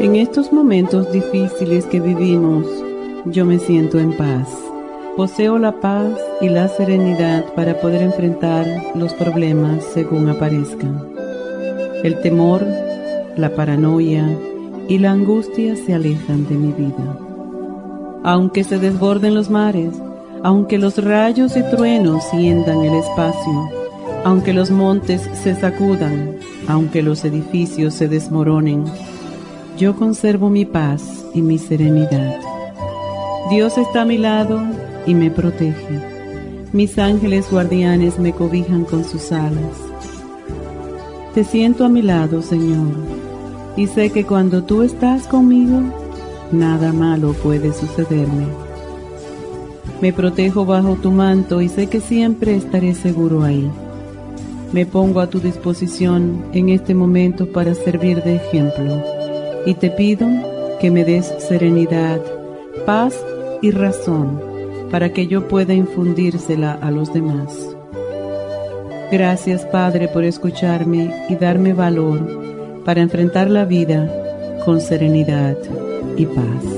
En estos momentos difíciles que vivimos, yo me siento en paz. Poseo la paz y la serenidad para poder enfrentar los problemas según aparezcan. El temor, la paranoia y la angustia se alejan de mi vida. Aunque se desborden los mares, aunque los rayos y truenos sientan el espacio, aunque los montes se sacudan, aunque los edificios se desmoronen, yo conservo mi paz y mi serenidad. Dios está a mi lado y me protege. Mis ángeles guardianes me cobijan con sus alas. Te siento a mi lado, Señor, y sé que cuando tú estás conmigo, nada malo puede sucederme. Me protejo bajo tu manto y sé que siempre estaré seguro ahí. Me pongo a tu disposición en este momento para servir de ejemplo y te pido que me des serenidad, paz y razón para que yo pueda infundírsela a los demás. Gracias Padre por escucharme y darme valor para enfrentar la vida con serenidad y paz.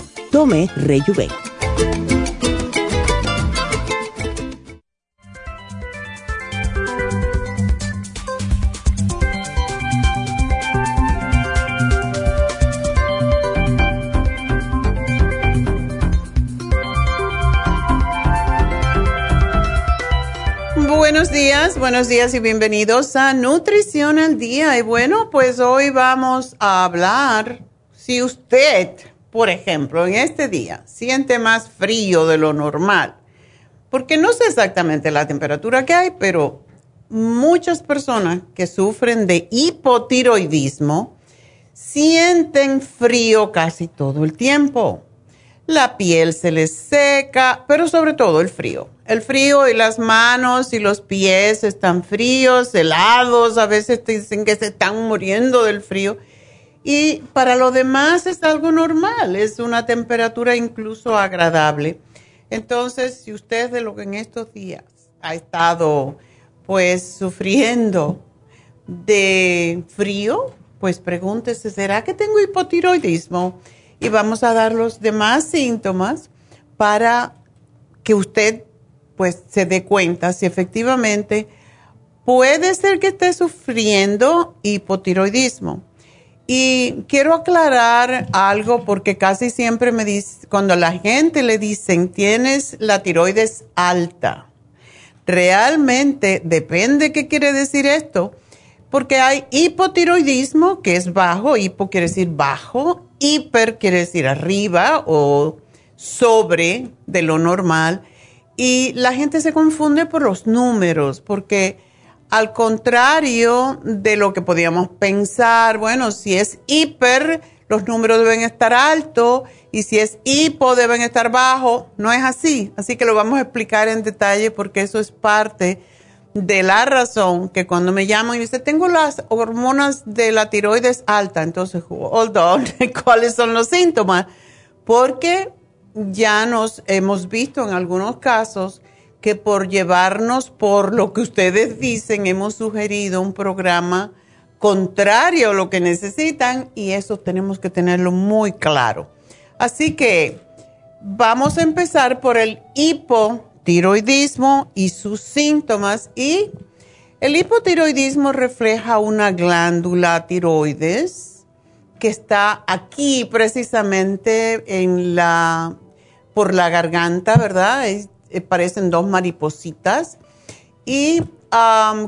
Tome Rejuven. Buenos días, buenos días y bienvenidos a Nutrición al Día. Y bueno, pues hoy vamos a hablar, si usted, por ejemplo, en este día siente más frío de lo normal, porque no sé exactamente la temperatura que hay, pero muchas personas que sufren de hipotiroidismo sienten frío casi todo el tiempo. La piel se les seca, pero sobre todo el frío. El frío y las manos y los pies están fríos, helados, a veces dicen que se están muriendo del frío. Y para lo demás es algo normal, es una temperatura incluso agradable. Entonces, si usted de lo que en estos días ha estado pues sufriendo de frío, pues pregúntese, ¿será que tengo hipotiroidismo? Y vamos a dar los demás síntomas para que usted pues se dé cuenta si efectivamente puede ser que esté sufriendo hipotiroidismo. Y quiero aclarar algo porque casi siempre me dice, cuando la gente le dicen tienes la tiroides alta, realmente depende qué quiere decir esto, porque hay hipotiroidismo que es bajo, hipo quiere decir bajo, hiper quiere decir arriba o sobre de lo normal, y la gente se confunde por los números, porque al contrario de lo que podíamos pensar, bueno, si es hiper, los números deben estar altos y si es hipo, deben estar bajos. No es así. Así que lo vamos a explicar en detalle porque eso es parte de la razón que cuando me llaman y dicen, tengo las hormonas de la tiroides alta, entonces, hold on, ¿cuáles son los síntomas? Porque ya nos hemos visto en algunos casos que por llevarnos por lo que ustedes dicen, hemos sugerido un programa contrario a lo que necesitan y eso tenemos que tenerlo muy claro. Así que vamos a empezar por el hipotiroidismo y sus síntomas y el hipotiroidismo refleja una glándula tiroides que está aquí precisamente en la por la garganta, ¿verdad? Eh, parecen dos maripositas. Y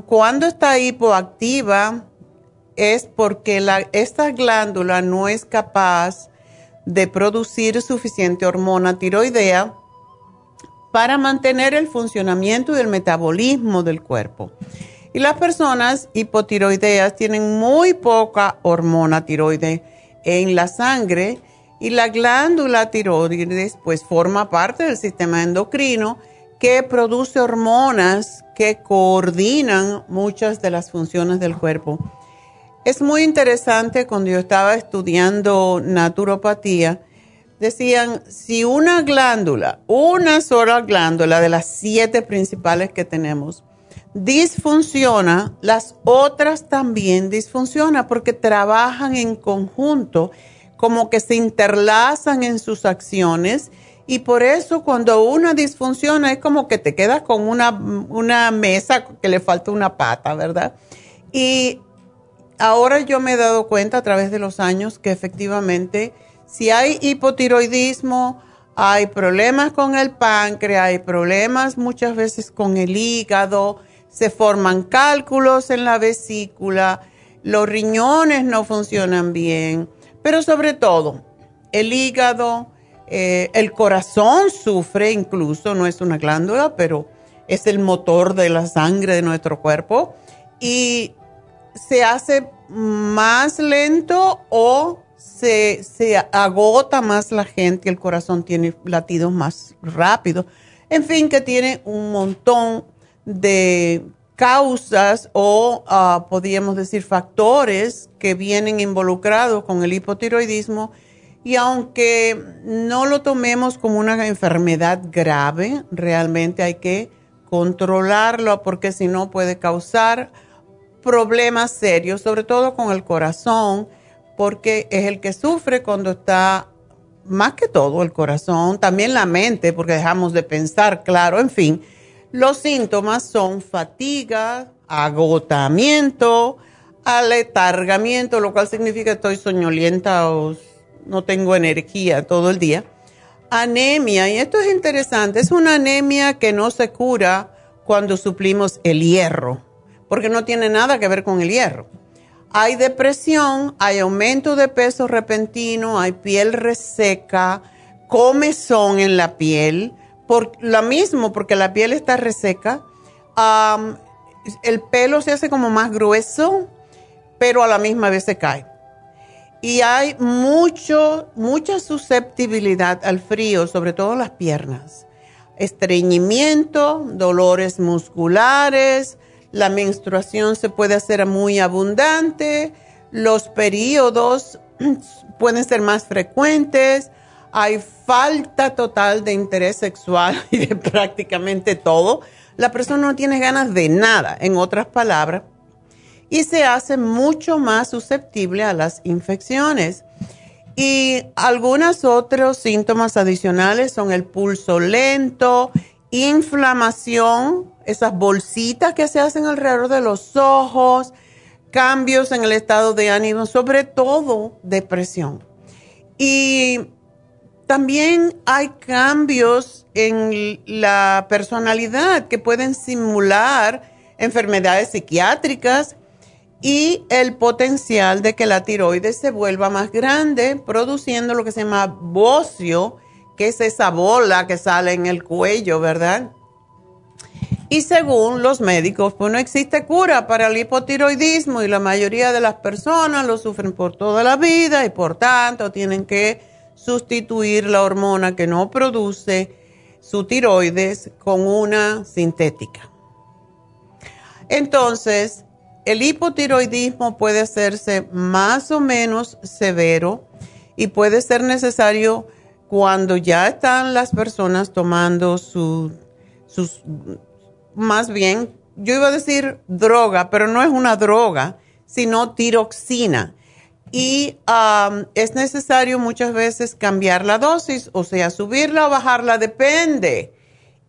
cuando está hipoactiva es porque esta glándula no es capaz de producir suficiente hormona tiroidea para mantener el funcionamiento y el metabolismo del cuerpo. Y las personas hipotiroideas tienen muy poca hormona tiroide en la sangre y la glándula tiroides pues forma parte del sistema endocrino que produce hormonas que coordinan muchas de las funciones del cuerpo. Es muy interesante cuando yo estaba estudiando naturopatía, decían, si una glándula, una sola glándula de las siete principales que tenemos, disfunciona, las otras también disfuncionan porque trabajan en conjunto como que se interlazan en sus acciones y por eso cuando una disfunciona es como que te quedas con una, una mesa que le falta una pata, ¿verdad? Y ahora yo me he dado cuenta a través de los años que efectivamente si hay hipotiroidismo, hay problemas con el páncreas, hay problemas muchas veces con el hígado, se forman cálculos en la vesícula, los riñones no funcionan bien pero sobre todo, el hígado, eh, el corazón sufre incluso, no es una glándula, pero es el motor de la sangre de nuestro cuerpo y se hace más lento o se, se agota más la gente, el corazón tiene latidos más rápidos. En fin, que tiene un montón de causas o ah, podríamos decir factores que vienen involucrados con el hipotiroidismo. Y aunque no lo tomemos como una enfermedad grave, realmente hay que controlarlo porque si no puede causar problemas serios, sobre todo con el corazón, porque es el que sufre cuando está más que todo el corazón, también la mente, porque dejamos de pensar, claro, en fin los síntomas son fatiga, agotamiento, aletargamiento, lo cual significa estoy soñolienta o no tengo energía todo el día. Anemia, y esto es interesante, es una anemia que no se cura cuando suplimos el hierro, porque no tiene nada que ver con el hierro. Hay depresión, hay aumento de peso repentino, hay piel reseca, comezón en la piel, por lo mismo, porque la piel está reseca, el pelo se hace como más grueso, pero a la misma vez se cae. Y hay mucho, mucha susceptibilidad al frío, sobre todo en las piernas. Estreñimiento, dolores musculares, la menstruación se puede hacer muy abundante, los periodos pueden ser más frecuentes, hay falta total de interés sexual y de prácticamente todo. La persona no tiene ganas de nada, en otras palabras, y se hace mucho más susceptible a las infecciones. Y algunos otros síntomas adicionales son el pulso lento, inflamación, esas bolsitas que se hacen alrededor de los ojos, cambios en el estado de ánimo, sobre todo depresión. Y también hay cambios en la personalidad que pueden simular enfermedades psiquiátricas y el potencial de que la tiroides se vuelva más grande, produciendo lo que se llama bocio, que es esa bola que sale en el cuello, ¿verdad? Y según los médicos, pues no existe cura para el hipotiroidismo y la mayoría de las personas lo sufren por toda la vida y por tanto tienen que sustituir la hormona que no produce su tiroides con una sintética. Entonces, el hipotiroidismo puede hacerse más o menos severo y puede ser necesario cuando ya están las personas tomando sus, más bien, yo iba a decir droga, pero no es una droga, sino tiroxina. Y um, es necesario muchas veces cambiar la dosis, o sea, subirla o bajarla, depende.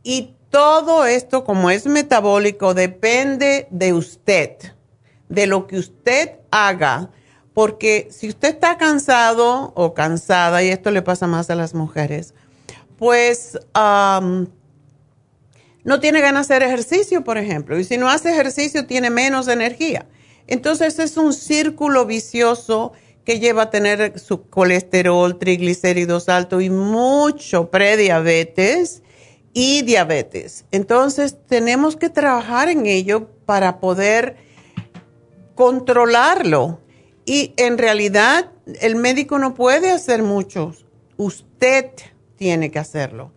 Y todo esto, como es metabólico, depende de usted de lo que usted haga, porque si usted está cansado o cansada, y esto le pasa más a las mujeres, pues no tiene ganas de hacer ejercicio, por ejemplo, y si no hace ejercicio tiene menos energía. Entonces es un círculo vicioso que lleva a tener su colesterol, triglicéridos altos y mucho prediabetes y diabetes. Entonces tenemos que trabajar en ello para poder controlarlo. Y en realidad el médico no puede hacer mucho. Usted tiene que hacerlo.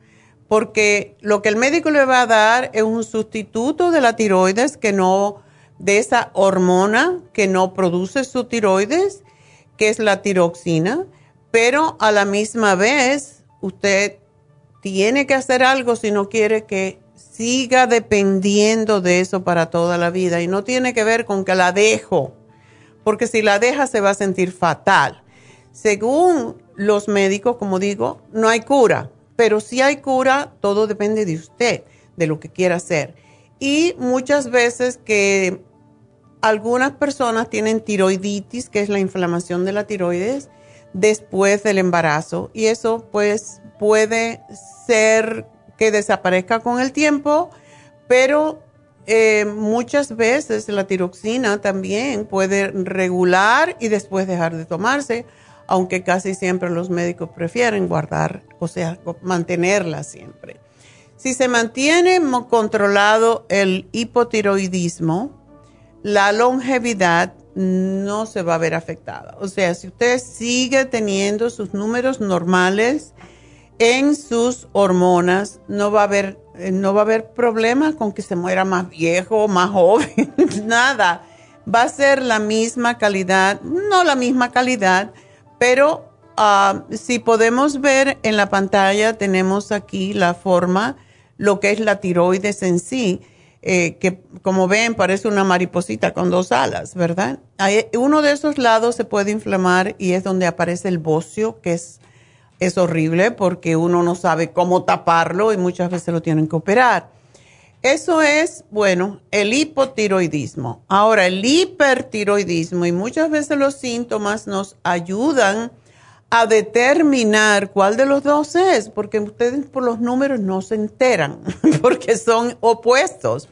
Porque lo que el médico le va a dar es un sustituto de la tiroides que no, de esa hormona que no produce su tiroides, que es la tiroxina. Pero a la misma vez, usted tiene que hacer algo si no quiere que siga dependiendo de eso para toda la vida y no tiene que ver con que la dejo, porque si la deja se va a sentir fatal. Según los médicos, como digo, no hay cura, pero si hay cura, todo depende de usted, de lo que quiera hacer. Y muchas veces que algunas personas tienen tiroiditis, que es la inflamación de la tiroides, después del embarazo, y eso pues puede ser que desaparezca con el tiempo, pero eh, muchas veces la tiroxina también puede regular y después dejar de tomarse, aunque casi siempre los médicos prefieren guardar, o sea, mantenerla siempre. Si se mantiene controlado el hipotiroidismo, la longevidad no se va a ver afectada. O sea, si usted sigue teniendo sus números normales, en sus hormonas, no va a haber, eh, no va a haber problema con que se muera más viejo, más joven, nada. Va a ser la misma calidad, no la misma calidad, pero ah, si podemos ver en la pantalla, tenemos aquí la forma, lo que es la tiroides en sí, eh, que como ven parece una mariposita con dos alas, ¿verdad? uno de esos lados se puede inflamar y es donde aparece el bocio, que es es horrible porque uno no sabe cómo taparlo y muchas veces lo tienen que operar. Eso es, bueno, el hipotiroidismo. Ahora, el hipertiroidismo y muchas veces los síntomas nos ayudan a determinar cuál de los dos es, porque ustedes por los números no se enteran, porque son opuestos.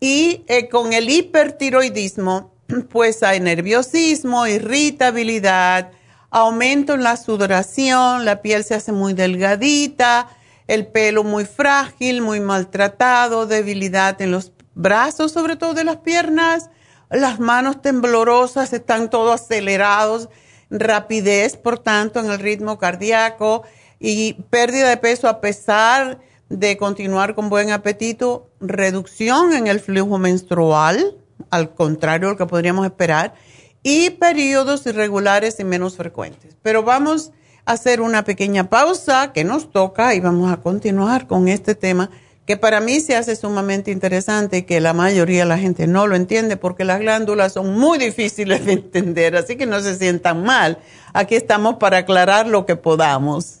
Y eh, con el hipertiroidismo, pues hay nerviosismo, irritabilidad, aumento en la sudoración, la piel se hace muy delgadita, el pelo muy frágil, muy maltratado, debilidad en los brazos, sobre todo de las piernas, las manos temblorosas, están todos acelerados, rapidez, por tanto, en el ritmo cardíaco y pérdida de peso a pesar de continuar con buen apetito, reducción en el flujo menstrual, al contrario de lo que podríamos esperar, y periodos irregulares y menos frecuentes. Pero vamos a hacer una pequeña pausa que nos toca y vamos a continuar con este tema que para mí se hace sumamente interesante y que la mayoría de la gente no lo entiende porque las glándulas son muy difíciles de entender, así que no se sientan mal. Aquí estamos para aclarar lo que podamos.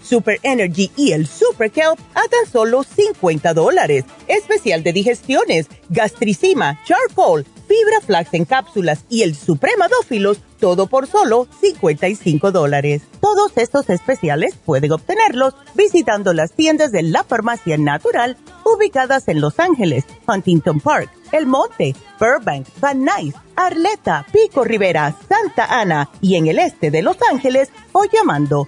Super Energy y el Super Kelp a tan solo 50 dólares. Especial de digestiones, gastricima, charcoal, fibra flax en cápsulas y el supremadófilos, todo por solo 55 dólares. Todos estos especiales pueden obtenerlos visitando las tiendas de la farmacia natural ubicadas en Los Ángeles, Huntington Park, El Monte, Burbank, Van Nuys, Arleta, Pico Rivera, Santa Ana y en el este de Los Ángeles o llamando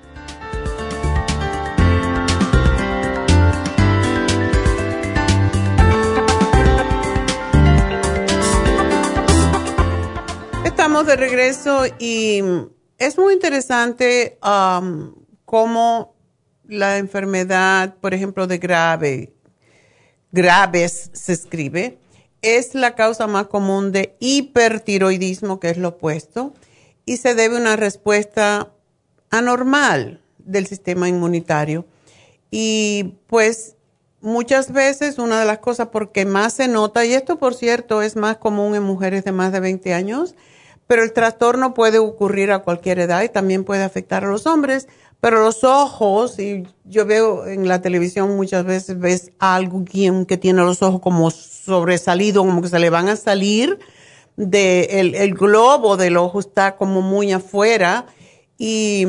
Estamos de regreso y es muy interesante cómo la enfermedad, por ejemplo, de grave, graves se escribe, es la causa más común de hipertiroidismo, que es lo opuesto, y se debe a una respuesta anormal del sistema inmunitario. Y pues muchas veces una de las cosas porque más se nota, y esto por cierto es más común en mujeres de más de 20 años, pero el trastorno puede ocurrir a cualquier edad y también puede afectar a los hombres, pero los ojos, y yo veo en la televisión muchas veces, ves a alguien que tiene los ojos como sobresalidos, como que se le van a salir, de el, el globo del ojo está como muy afuera y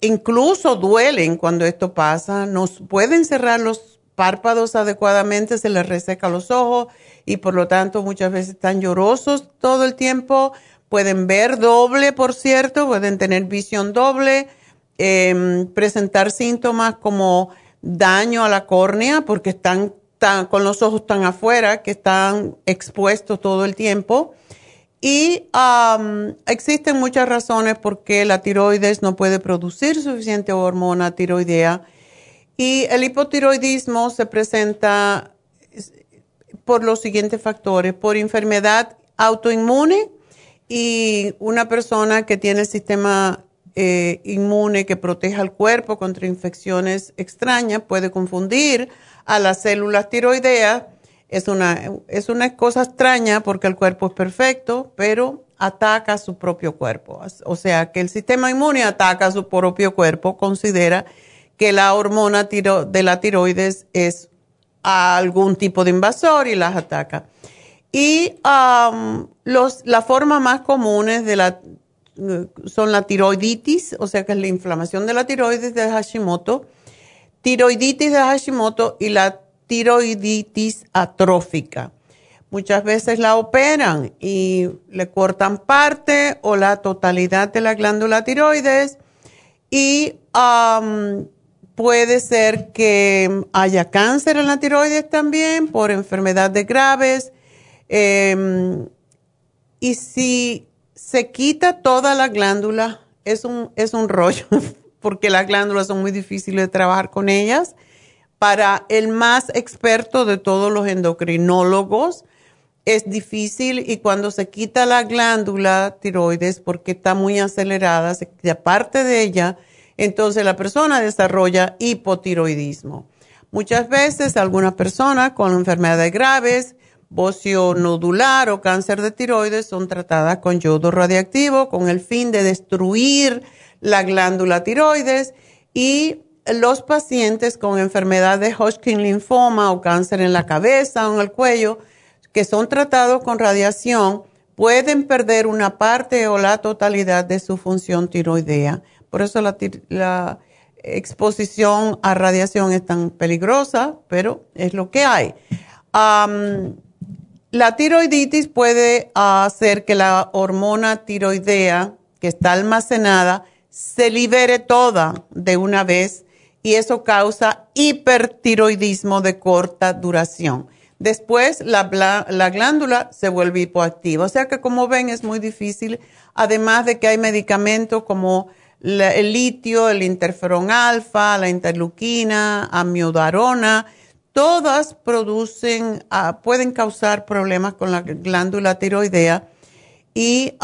incluso duelen cuando esto pasa, nos pueden cerrar los párpados adecuadamente, se les reseca los ojos y por lo tanto muchas veces están llorosos todo el tiempo, pueden ver doble, por cierto, pueden tener visión doble, em, presentar síntomas como daño a la córnea porque están con los ojos tan afuera que están expuestos todo el tiempo. Y existen muchas razones por qué la tiroides no puede producir suficiente hormona tiroidea. Y el hipotiroidismo se presenta por los siguientes factores, por enfermedad autoinmune y una persona que tiene el sistema eh, inmune que protege al cuerpo contra infecciones extrañas puede confundir a las células tiroideas. Es una, es una cosa extraña porque el cuerpo es perfecto, pero ataca a su propio cuerpo. O sea, que el sistema inmune ataca a su propio cuerpo, considera que la hormona de la tiroides es algún tipo de invasor y las ataca. Y um, los, la forma más comunes de la, son la tiroiditis, o sea que es la inflamación de la tiroides de Hashimoto, tiroiditis de Hashimoto y la tiroiditis atrófica. Muchas veces la operan y le cortan parte o la totalidad de la glándula tiroides y puede ser que haya cáncer en la tiroides también por enfermedades graves. Em, y si se quita toda la glándula, es un, es un rollo, porque las glándulas son muy difíciles de trabajar con ellas. Para el más experto de todos los endocrinólogos, es difícil y cuando se quita la glándula tiroides porque está muy acelerada, se quita parte de ella, entonces la persona desarrolla hipotiroidismo. Muchas veces algunas personas con enfermedades graves, bocio nodular o cáncer de tiroides son tratadas con yodo radiactivo con el fin de destruir la glándula tiroides y los pacientes con enfermedad de Hodgkin linfoma o cáncer en la cabeza o en el cuello que son tratados con radiación pueden perder una parte o la totalidad de su función tiroidea. Por eso la, exposición a radiación es tan peligrosa, pero es lo que hay. la tiroiditis puede hacer que la hormona tiroidea que está almacenada se libere toda de una vez y eso causa hipertiroidismo de corta duración. Después la, la, glándula se vuelve hipoactiva. O sea que como ven es muy difícil, además de que hay medicamentos como el litio, el interferón alfa, la interleuquina, amiodarona, todas producen, ah, pueden causar problemas con la glándula tiroidea y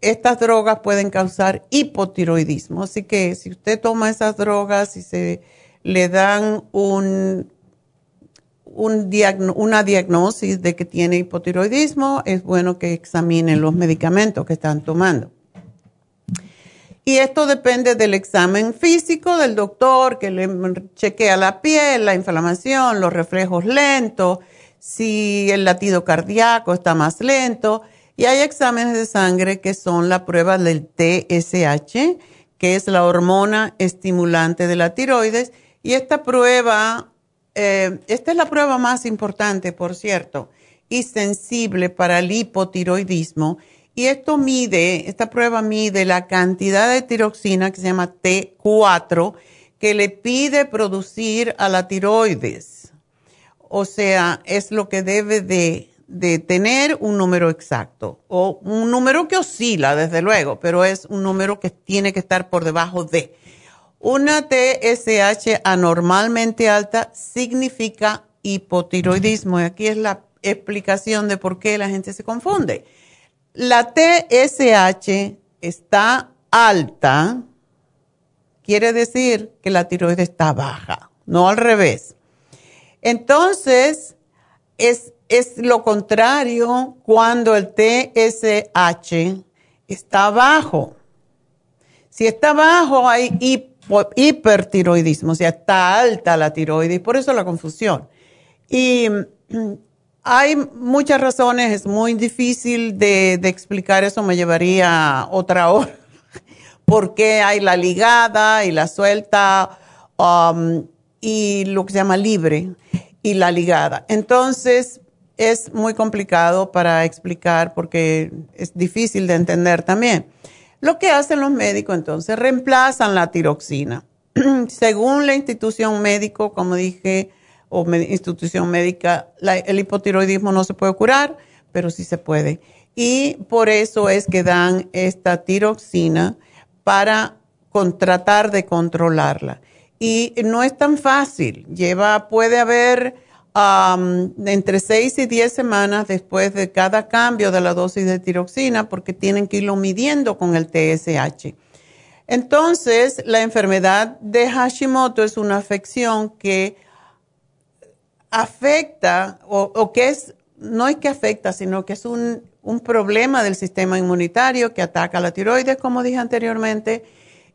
estas drogas pueden causar hipotiroidismo. Así que si usted toma esas drogas y se le dan un una diagnosis de que tiene hipotiroidismo, es bueno que examinen los medicamentos que están tomando. Y esto depende del examen físico del doctor que le chequea la piel, la inflamación, los reflejos lentos, si el latido cardíaco está más lento. Y hay exámenes de sangre que son la prueba del TSH, que es la hormona estimulante de la tiroides. Y esta prueba eh, esta es la prueba más importante, por cierto, y sensible para el hipotiroidismo. Y esto mide, esta prueba mide la cantidad de tiroxina que se llama T4 que le pide producir a la tiroides. O sea, es lo que debe de, de tener un número exacto o un número que oscila, desde luego, pero es un número que tiene que estar por debajo de. Una TSH anormalmente alta significa hipotiroidismo y aquí es la explicación de por qué la gente se confunde. La TSH está alta, quiere decir que la tiroides está baja, no al revés. Entonces, es, es lo contrario cuando el TSH está bajo. Si está bajo, hay hipertiroidismo, o sea, está alta la tiroides, por eso la confusión. Y hay muchas razones, es muy difícil de, explicar eso, me llevaría otra hora, porque hay la ligada y la suelta um, y lo que se llama libre y la ligada. Entonces, es muy complicado para explicar porque es difícil de entender también. Lo que hacen los médicos entonces, reemplazan la tiroxina. Según la institución médico, como dije, o institución médica, el hipotiroidismo no se puede curar, pero sí se puede. Y por eso es que dan esta tiroxina para tratar de controlarla. Y no es tan fácil. Lleva, puede haber entre 6 y 10 semanas después de cada cambio de la dosis de tiroxina porque tienen que irlo midiendo con el TSH. Entonces, la enfermedad de Hashimoto es una afección que afecta o, que es, no es que afecta, sino que es un, un problema del sistema inmunitario que ataca la tiroides, como dije anteriormente,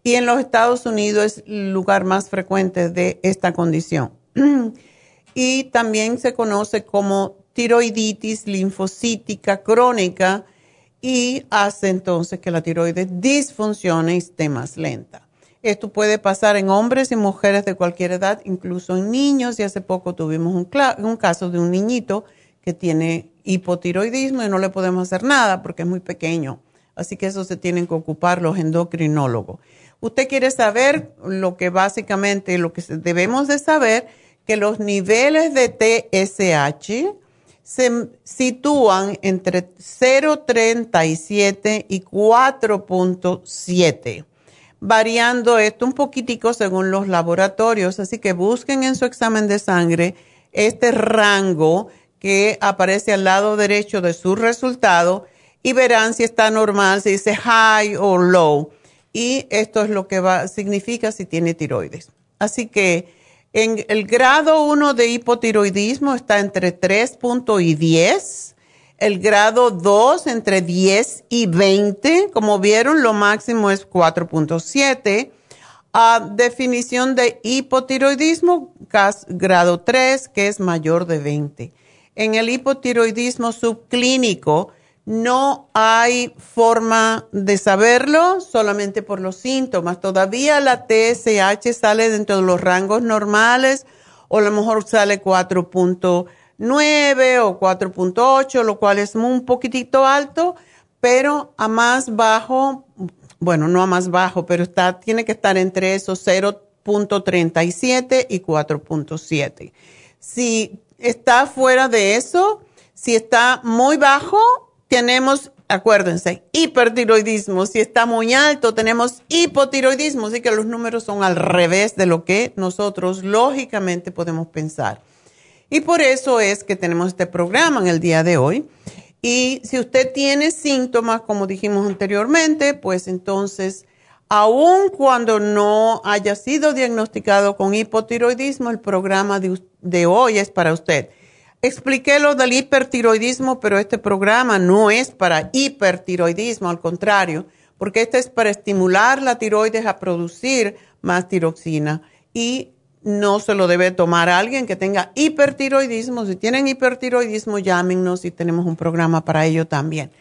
y en los Estados Unidos es el lugar más frecuente de esta condición. y también se conoce como tiroiditis linfocítica crónica y hace entonces que la tiroides disfuncione y esté más lenta. Esto puede pasar en hombres y mujeres de cualquier edad, incluso en niños, y hace poco tuvimos un, caso de un niñito que tiene hipotiroidismo y no le podemos hacer nada porque es muy pequeño. Así que eso se tienen que ocupar los endocrinólogos. Usted quiere saber lo que básicamente, lo que debemos de saber, que los niveles de TSH se sitúan entre 0,37 y 4,7, variando esto un poquitico según los laboratorios. Así que busquen en su examen de sangre este rango que aparece al lado derecho de su resultado y verán si está normal, si dice high o low. Y esto es lo que va, significa si tiene tiroides. Así que en el grado 1 de hipotiroidismo está entre 3 y 10. El grado 2 entre 10 y 20. Como vieron, lo máximo es 4.7. A definición de hipotiroidismo, grado 3, que es mayor de 20 en el hipotiroidismo subclínico no hay forma de saberlo solamente por los síntomas. Todavía la TSH sale dentro de los rangos normales o a lo mejor sale 4.9 o 4.8, lo cual es un poquitito alto, pero a más bajo, bueno, no a más bajo, pero está, tiene que estar entre esos 0.37 y 4.7. Si está fuera de eso, si está muy bajo, tenemos, acuérdense, hipertiroidismo. Si está muy alto, tenemos hipotiroidismo. Así que los números son al revés de lo que nosotros lógicamente podemos pensar. Y por eso es que tenemos este programa en el día de hoy. Y si usted tiene síntomas, como dijimos anteriormente, pues entonces, aun cuando no haya sido diagnosticado con hipotiroidismo, el programa de, de hoy es para usted. Expliqué lo del hipertiroidismo, pero este programa no es para hipertiroidismo, al contrario, porque este es para estimular la tiroides a producir más tiroxina y no se lo debe tomar alguien que tenga hipertiroidismo. Si tienen hipertiroidismo, llámenos y tenemos un programa para ello también.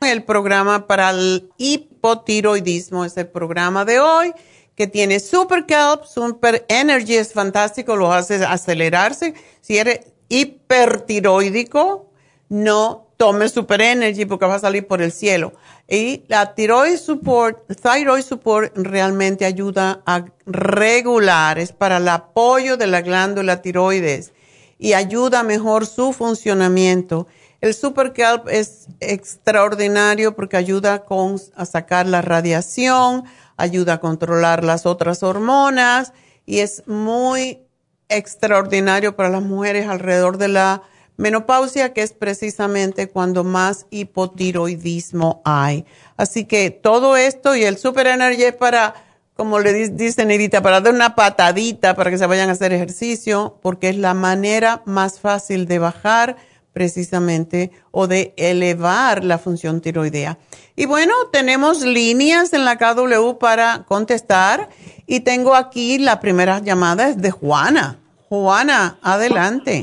El programa para el hipotiroidismo es el programa de hoy que tiene Super Kelp, Super Energy, es fantástico, lo hace acelerarse. Si eres hipertiroidico, no tome Super Energy porque va a salir por el cielo. Y la Thyroid Support, Thyroid Support realmente ayuda a regular, es para el apoyo de la glándula tiroides y ayuda mejor su funcionamiento. El Super Kelp es extraordinario porque ayuda con, a sacar la radiación, ayuda a controlar las otras hormonas y es muy extraordinario para las mujeres alrededor de la menopausia, que es precisamente cuando más hipotiroidismo hay. Así que todo esto y el Super Energy es para, como le dice Nedita, para dar una patadita para que se vayan a hacer ejercicio, porque es la manera más fácil de bajar precisamente o de elevar la función tiroidea. Y bueno, tenemos líneas en la KW para contestar y tengo aquí la primera llamada es de Juana. Juana, adelante.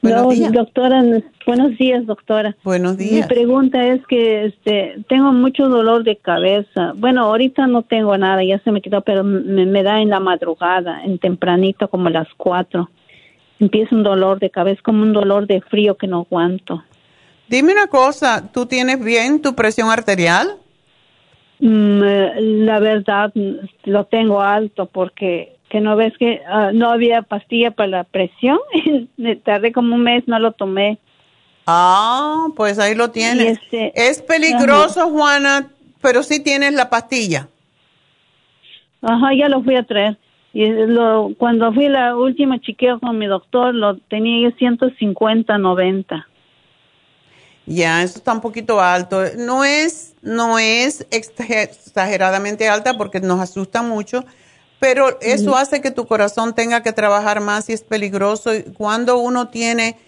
Buenos días. doctora, buenos días, doctora. Buenos días. Mi pregunta es que este, tengo mucho dolor de cabeza. Bueno, ahorita no tengo nada, ya se me quitó, pero me, me da en la madrugada, en tempranito, como las cuatro empieza un dolor de cabeza, como un dolor de frío que no aguanto. Dime una cosa, ¿tú tienes bien tu presión arterial? Mm, eh, la verdad, lo tengo alto porque que no ves que ah, no había pastilla para la presión. Tardé como un mes, no lo tomé. Ah, pues ahí lo tienes. Este, es peligroso, Juana, pero sí tienes la pastilla. Ajá, ya lo fui a traer. Y lo, cuando fui la última chequeo con mi doctor, lo tenía 150, 90. Ya, eso está un poquito alto. No es, no es exageradamente alta porque nos asusta mucho, pero eso hace que tu corazón tenga que trabajar más y es peligroso. Cuando uno tiene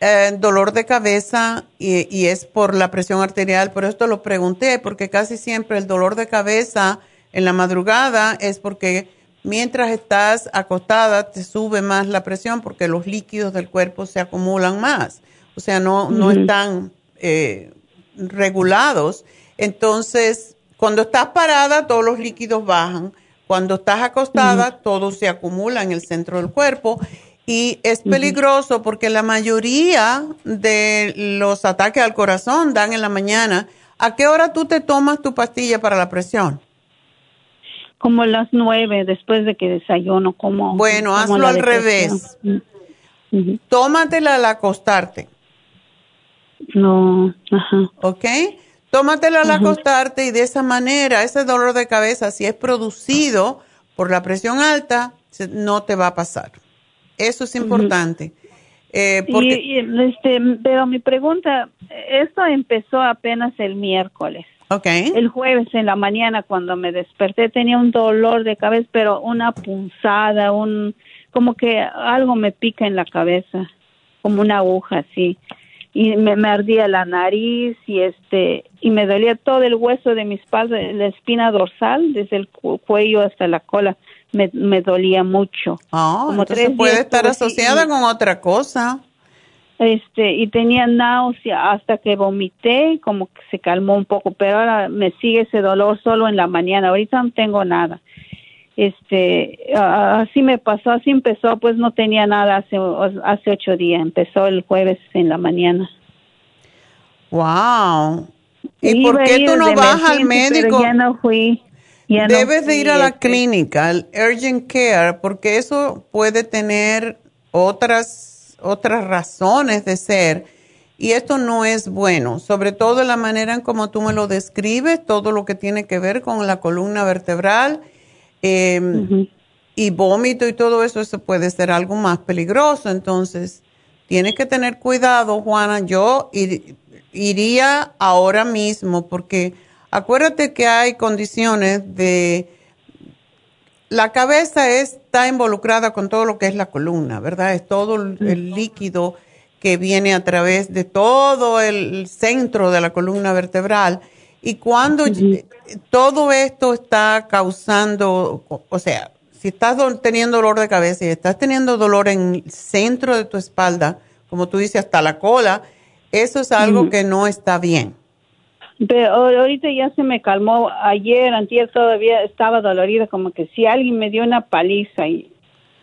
eh, dolor de cabeza y, y, es por la presión arterial, por esto lo pregunté, porque casi siempre el dolor de cabeza en la madrugada es porque mientras estás acostada te sube más la presión porque los líquidos del cuerpo se acumulan más, o sea, no, no están eh, regulados. Entonces, cuando estás parada, todos los líquidos bajan. Cuando estás acostada, todo se acumula en el centro del cuerpo Y es peligroso porque la mayoría de los ataques al corazón dan en la mañana. ¿A qué hora tú te tomas tu pastilla para la presión? Como las nueve después de que desayuno. Como, bueno, hazlo al revés. Tómatela al acostarte. No, ajá. ¿Ok? Tómatela al acostarte y de esa manera ese dolor de cabeza, si es producido por la presión alta, no te va a pasar. Eso es importante. Eh, porque... este, pero mi pregunta, esto empezó apenas el miércoles. Okay. El jueves en la mañana cuando me desperté tenía un dolor de cabeza, pero una punzada, un como que algo me pica en la cabeza, como una aguja así. Y me, me ardía la nariz y este y me dolía todo el hueso de mi espalda, la espina dorsal, desde el cuello hasta la cola me, me dolía mucho. Ah, entonces puede estar asociada con otra cosa. Este, y tenía náusea hasta que vomité, como que se calmó un poco, pero ahora me sigue ese dolor solo en la mañana. Ahorita no tengo nada. Este, así me pasó, así empezó, pues no tenía nada hace, hace ocho días. Empezó el jueves en la mañana. Wow. ¿Y por qué tú no vas al médico? ya no fui. Debes de ir a la clínica, al urgent care, porque eso puede tener otras, otras razones de ser. Y esto no es bueno, sobre todo la manera en como tú me lo describes, todo lo que tiene que ver con la columna vertebral em, y vómito y todo eso, eso puede ser algo más peligroso. Entonces, tienes que tener cuidado, Juana. Yo iría ahora mismo porque Acuérdate que hay condiciones de... La cabeza está involucrada con todo lo que es la columna, ¿verdad? Es todo el, líquido que viene a través de todo el centro de la columna vertebral. Y cuando todo esto está causando, o sea, si estás teniendo dolor de cabeza y estás teniendo dolor en el centro de tu espalda, como tú dices, hasta la cola, eso es algo que no está bien. Pero ahorita ya se me calmó. Ayer, antier todavía estaba dolorida, como que si alguien me dio una paliza. Y,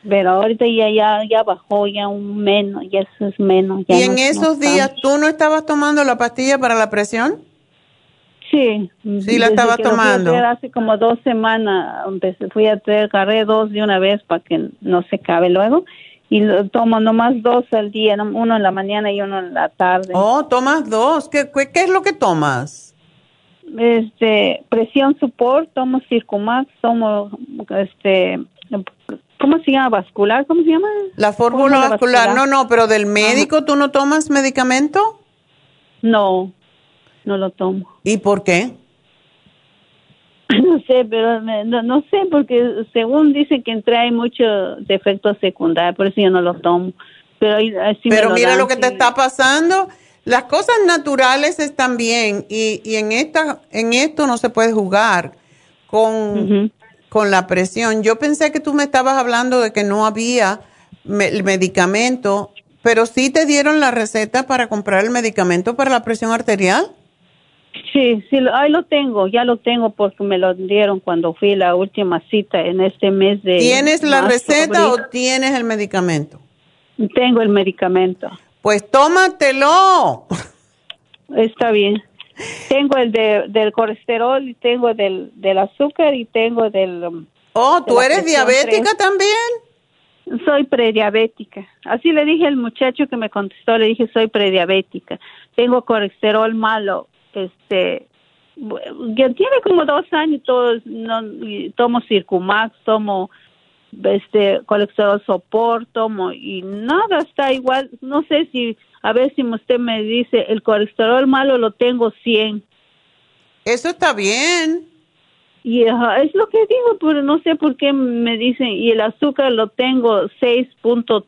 pero ahorita ya, ya, ya bajó, ya un menos, ya eso es menos. ¿Y en esos días tú no estabas tomando la pastilla para la presión? Sí. Sí, la estaba tomando. hace como dos semanas empecé, fui a traer, carré dos de una vez para que no se cabe luego. Y lo tomo nomás dos al día, uno en la mañana y uno en la tarde. Oh, tomas dos. ¿Qué, qué es lo que tomas? este presión support, tomo Circumax, tomo este ¿cómo se llama? vascular, ¿cómo se llama? La fórmula vascular. no, no, pero del médico tú no tomas medicamento? No. No lo tomo. ¿Y por qué? No sé, pero no, sé, porque según dicen que trae muchos defectos secundarios, por eso yo no lo tomo. Pero, pero mira lo que te está pasando las cosas naturales están bien y, y en, esta, en esto no se puede jugar con, con la presión. Yo pensé que tú me estabas hablando de que no había el medicamento, pero sí te dieron la receta para comprar el medicamento para la presión arterial. Sí, sí, ahí lo tengo, ya lo tengo porque me lo dieron cuando fui la última cita en este mes de... ¿Tienes la receta o tienes el medicamento? Tengo el medicamento. Pues tómatelo. Está bien. Tengo el de, del colesterol, y tengo del, del azúcar y tengo del... Um, oh, ¿tú eres diabética también? Soy prediabética. Así le dije al muchacho que me contestó, le dije soy prediabética. Tengo colesterol malo. Este, ya tiene como dos años, todos, no, tomo Circumax, tomo este colesterol soporto y nada está igual. No sé si a ver si usted me dice el colesterol malo lo tengo 100 eso está bien. Y es lo que digo pero no sé por qué me dicen y el azúcar lo tengo 6.3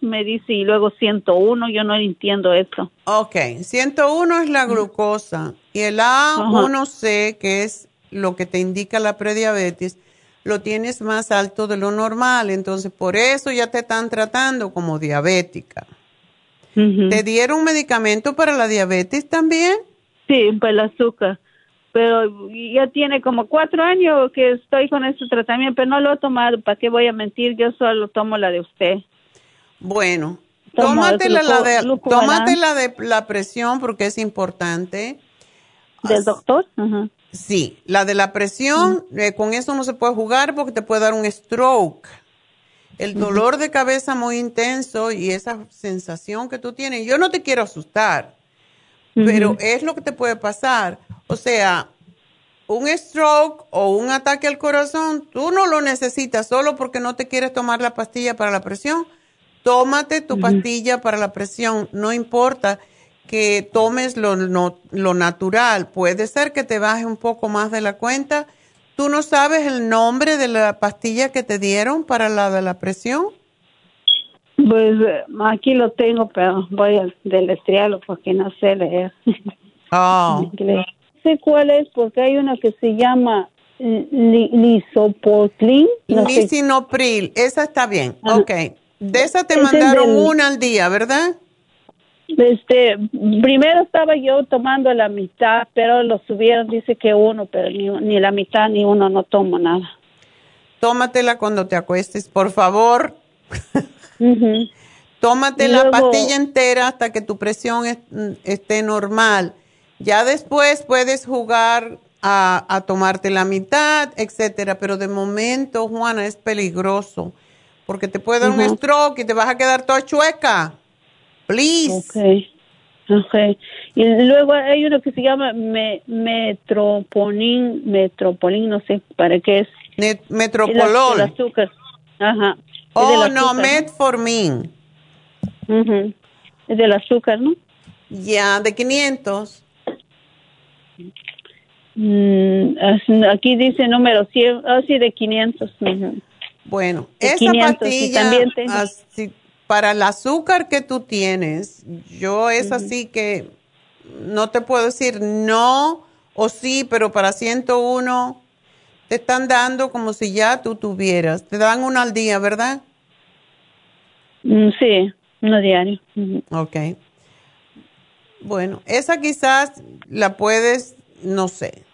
me dice y luego 101 yo no entiendo eso Ok, 101 es la glucosa y el A1C que es lo que te indica la prediabetes lo tienes más alto de lo normal, entonces por eso ya te están tratando como diabética. ¿Te dieron medicamento para la diabetes también? Sí, para el azúcar, pero ya tiene como cuatro años que estoy con ese tratamiento, pero no lo he tomado, ¿para qué voy a mentir? Yo solo tomo la de usted. Bueno, tómate la, de, tómate la de la presión porque es importante. ¿Del doctor? Sí, la de la presión, eh, con eso no se puede jugar porque te puede dar un stroke. El dolor de cabeza muy intenso y esa sensación que tú tienes. Yo no te quiero asustar, pero es lo que te puede pasar. O sea, un stroke o un ataque al corazón, tú no lo necesitas solo porque no te quieres tomar la pastilla para la presión. Tómate tu pastilla para la presión, no importa que tomes lo, lo natural. Puede ser que te baje un poco más de la cuenta. ¿Tú no sabes el nombre de la pastilla que te dieron para la de la presión? Pues eh, aquí lo tengo, pero voy a deletrearlo porque no sé leer. Oh. sé cuál es porque hay una que se llama lisopotlin. Lisinopril, esa está bien. Ok. De esa te mandaron una al día, ¿verdad? Este, primero estaba yo tomando la mitad, pero lo subieron, dice que uno, pero ni, la mitad ni uno no tomo nada. Tómatela cuando te acuestes, por favor. Tómate la pastilla entera hasta que tu presión esté normal. Ya después puedes jugar a, tomarte la mitad, etcétera, pero de momento, Juana, es peligroso porque te puede dar un stroke y te vas a quedar toda chueca. Please. Okay. Okay. Y luego hay uno que se llama me, Metropolin, Metropolin, no sé para qué es. metropolol. El, azúcar. Ajá. Oh, no, Metformin. Es del azúcar, ¿no? Ya, de 500. Mm, aquí dice número 100, ah, sí, de 500. Bueno, esa pastilla para el azúcar que tú tienes, yo es así que no te puedo decir no o sí, pero para 101 te están dando como si ya tú tuvieras. Te dan una al día, ¿verdad? Mm, sí, una diario. Ok. Bueno, esa quizás la puedes, no sé,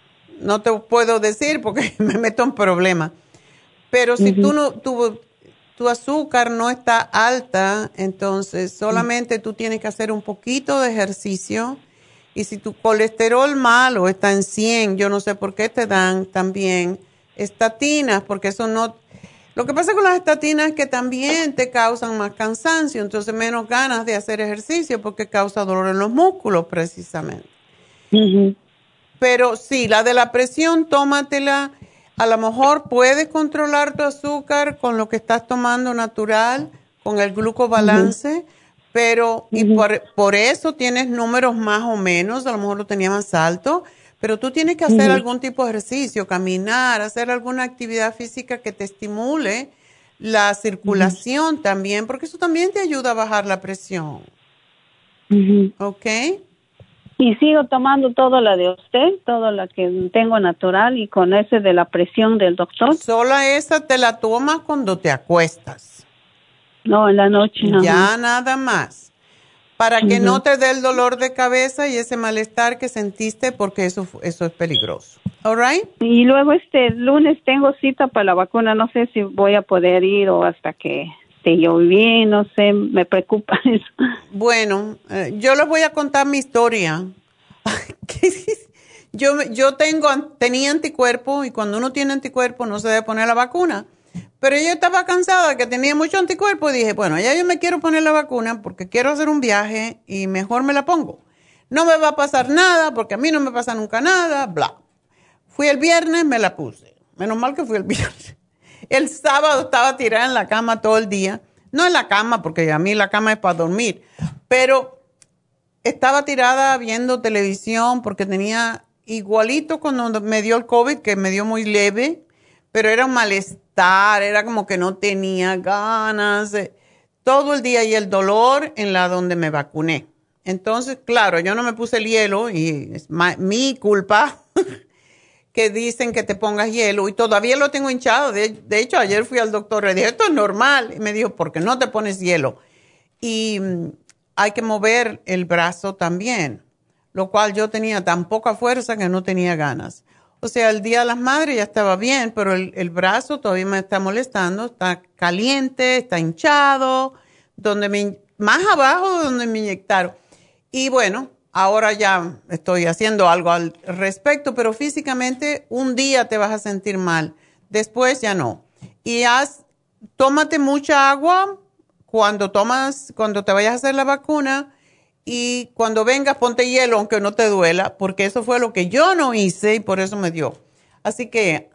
no te puedo decir porque me meto en problemas. Pero si tú no, tu, tu azúcar no está alta, entonces solamente tú tienes que hacer un poquito de ejercicio. Y si tu colesterol malo está en 100, yo no sé por qué te dan también estatinas, porque eso no... Lo que pasa con las estatinas es que también te causan más cansancio, entonces menos ganas de hacer ejercicio porque causa dolor en los músculos precisamente. Pero sí, la de la presión, tómatela. A lo mejor puedes controlar tu azúcar con lo que estás tomando natural, con el glucobalance, pero y por, por, eso tienes números más o menos, a lo mejor lo tenía más alto, pero tú tienes que hacer algún tipo de ejercicio, caminar, hacer alguna actividad física que te estimule la circulación también, porque eso también te ayuda a bajar la presión. ¿Ok? Y sigo tomando todo la de usted, todo la que tengo natural y con ese de la presión del doctor. Solo esa te la tomas cuando te acuestas. No, en la noche. Ya nada más. Para que no te dé el dolor de cabeza y ese malestar que sentiste porque eso, eso es peligroso. All right? Y luego este lunes tengo cita para la vacuna. No sé si voy a poder ir o hasta que yo bien, no sé, me preocupa eso. Bueno, eh, yo les voy a contar mi historia. yo, yo tengo, tenía anticuerpo y cuando uno tiene anticuerpo no se debe poner la vacuna. Pero yo estaba cansada de que tenía mucho anticuerpo y dije, bueno, ya yo me quiero poner la vacuna porque quiero hacer un viaje y mejor me la pongo. No me va a pasar nada porque a mí no me pasa nunca nada, bla. Fui el viernes, me la puse. Menos mal que fui el viernes. El sábado estaba tirada en la cama todo el día. No en la cama, porque a mí la cama es para dormir, pero estaba tirada viendo televisión porque tenía igualito cuando me dio el COVID, que me dio muy leve, pero era un malestar, era como que no tenía ganas, todo el día y el dolor en la donde me vacuné. Entonces, claro, yo no me puse el hielo y es mi culpa que dicen que te pongas hielo y todavía lo tengo hinchado. De, hecho, ayer fui al doctor y dije, esto es normal. Y me dijo, ¿por qué no te pones hielo? Y mm, hay que mover el brazo también, lo cual yo tenía tan poca fuerza que no tenía ganas. O sea, el Día de las Madres ya estaba bien, pero el, el brazo todavía me está molestando, está caliente, está hinchado, donde me, más abajo de donde me inyectaron. Y bueno, ahora ya estoy haciendo algo al respecto, pero físicamente un día te vas a sentir mal, después ya no. Y haz, tómate mucha agua cuando tomas, cuando te vayas a hacer la vacuna y cuando vengas ponte hielo aunque no te duela, porque eso fue lo que yo no hice y por eso me dio. Así que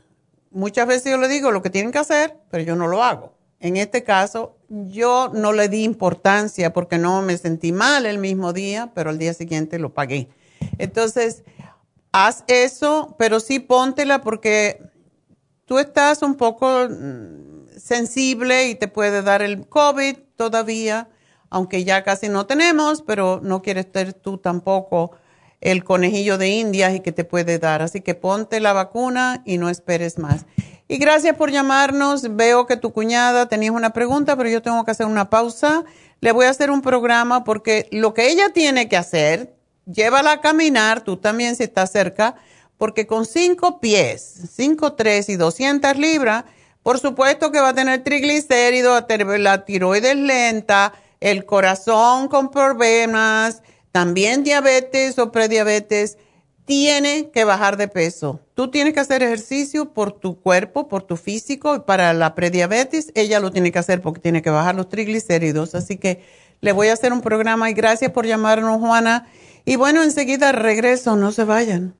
muchas veces yo le digo lo que tienen que hacer, pero yo no lo hago. En este caso, yo no le di importancia porque no me sentí mal el mismo día, pero al día siguiente lo pagué. Entonces, haz eso, pero sí póntela porque tú estás un poco mm, sensible y te puede dar el COVID todavía, aunque ya casi no tenemos, pero no quieres ser tú tampoco el conejillo de indias y que te puede dar. Así que ponte la vacuna y no esperes más. Y gracias por llamarnos. Veo que tu cuñada tenías una pregunta, pero yo tengo que hacer una pausa. Le voy a hacer un programa porque lo que ella tiene que hacer, llévala a caminar, tú también si estás cerca, porque con cinco pies, cinco, tres y 200 libras, por supuesto que va a tener triglicéridos, la tiroides lenta, el corazón con problemas, también diabetes o prediabetes tiene que bajar de peso. Tú tienes que hacer ejercicio por tu cuerpo, por tu físico y para la prediabetes ella lo tiene que hacer porque tiene que bajar los triglicéridos. Así que le voy a hacer un programa y gracias por llamarnos, Juana. Y bueno, enseguida regreso, no se vayan.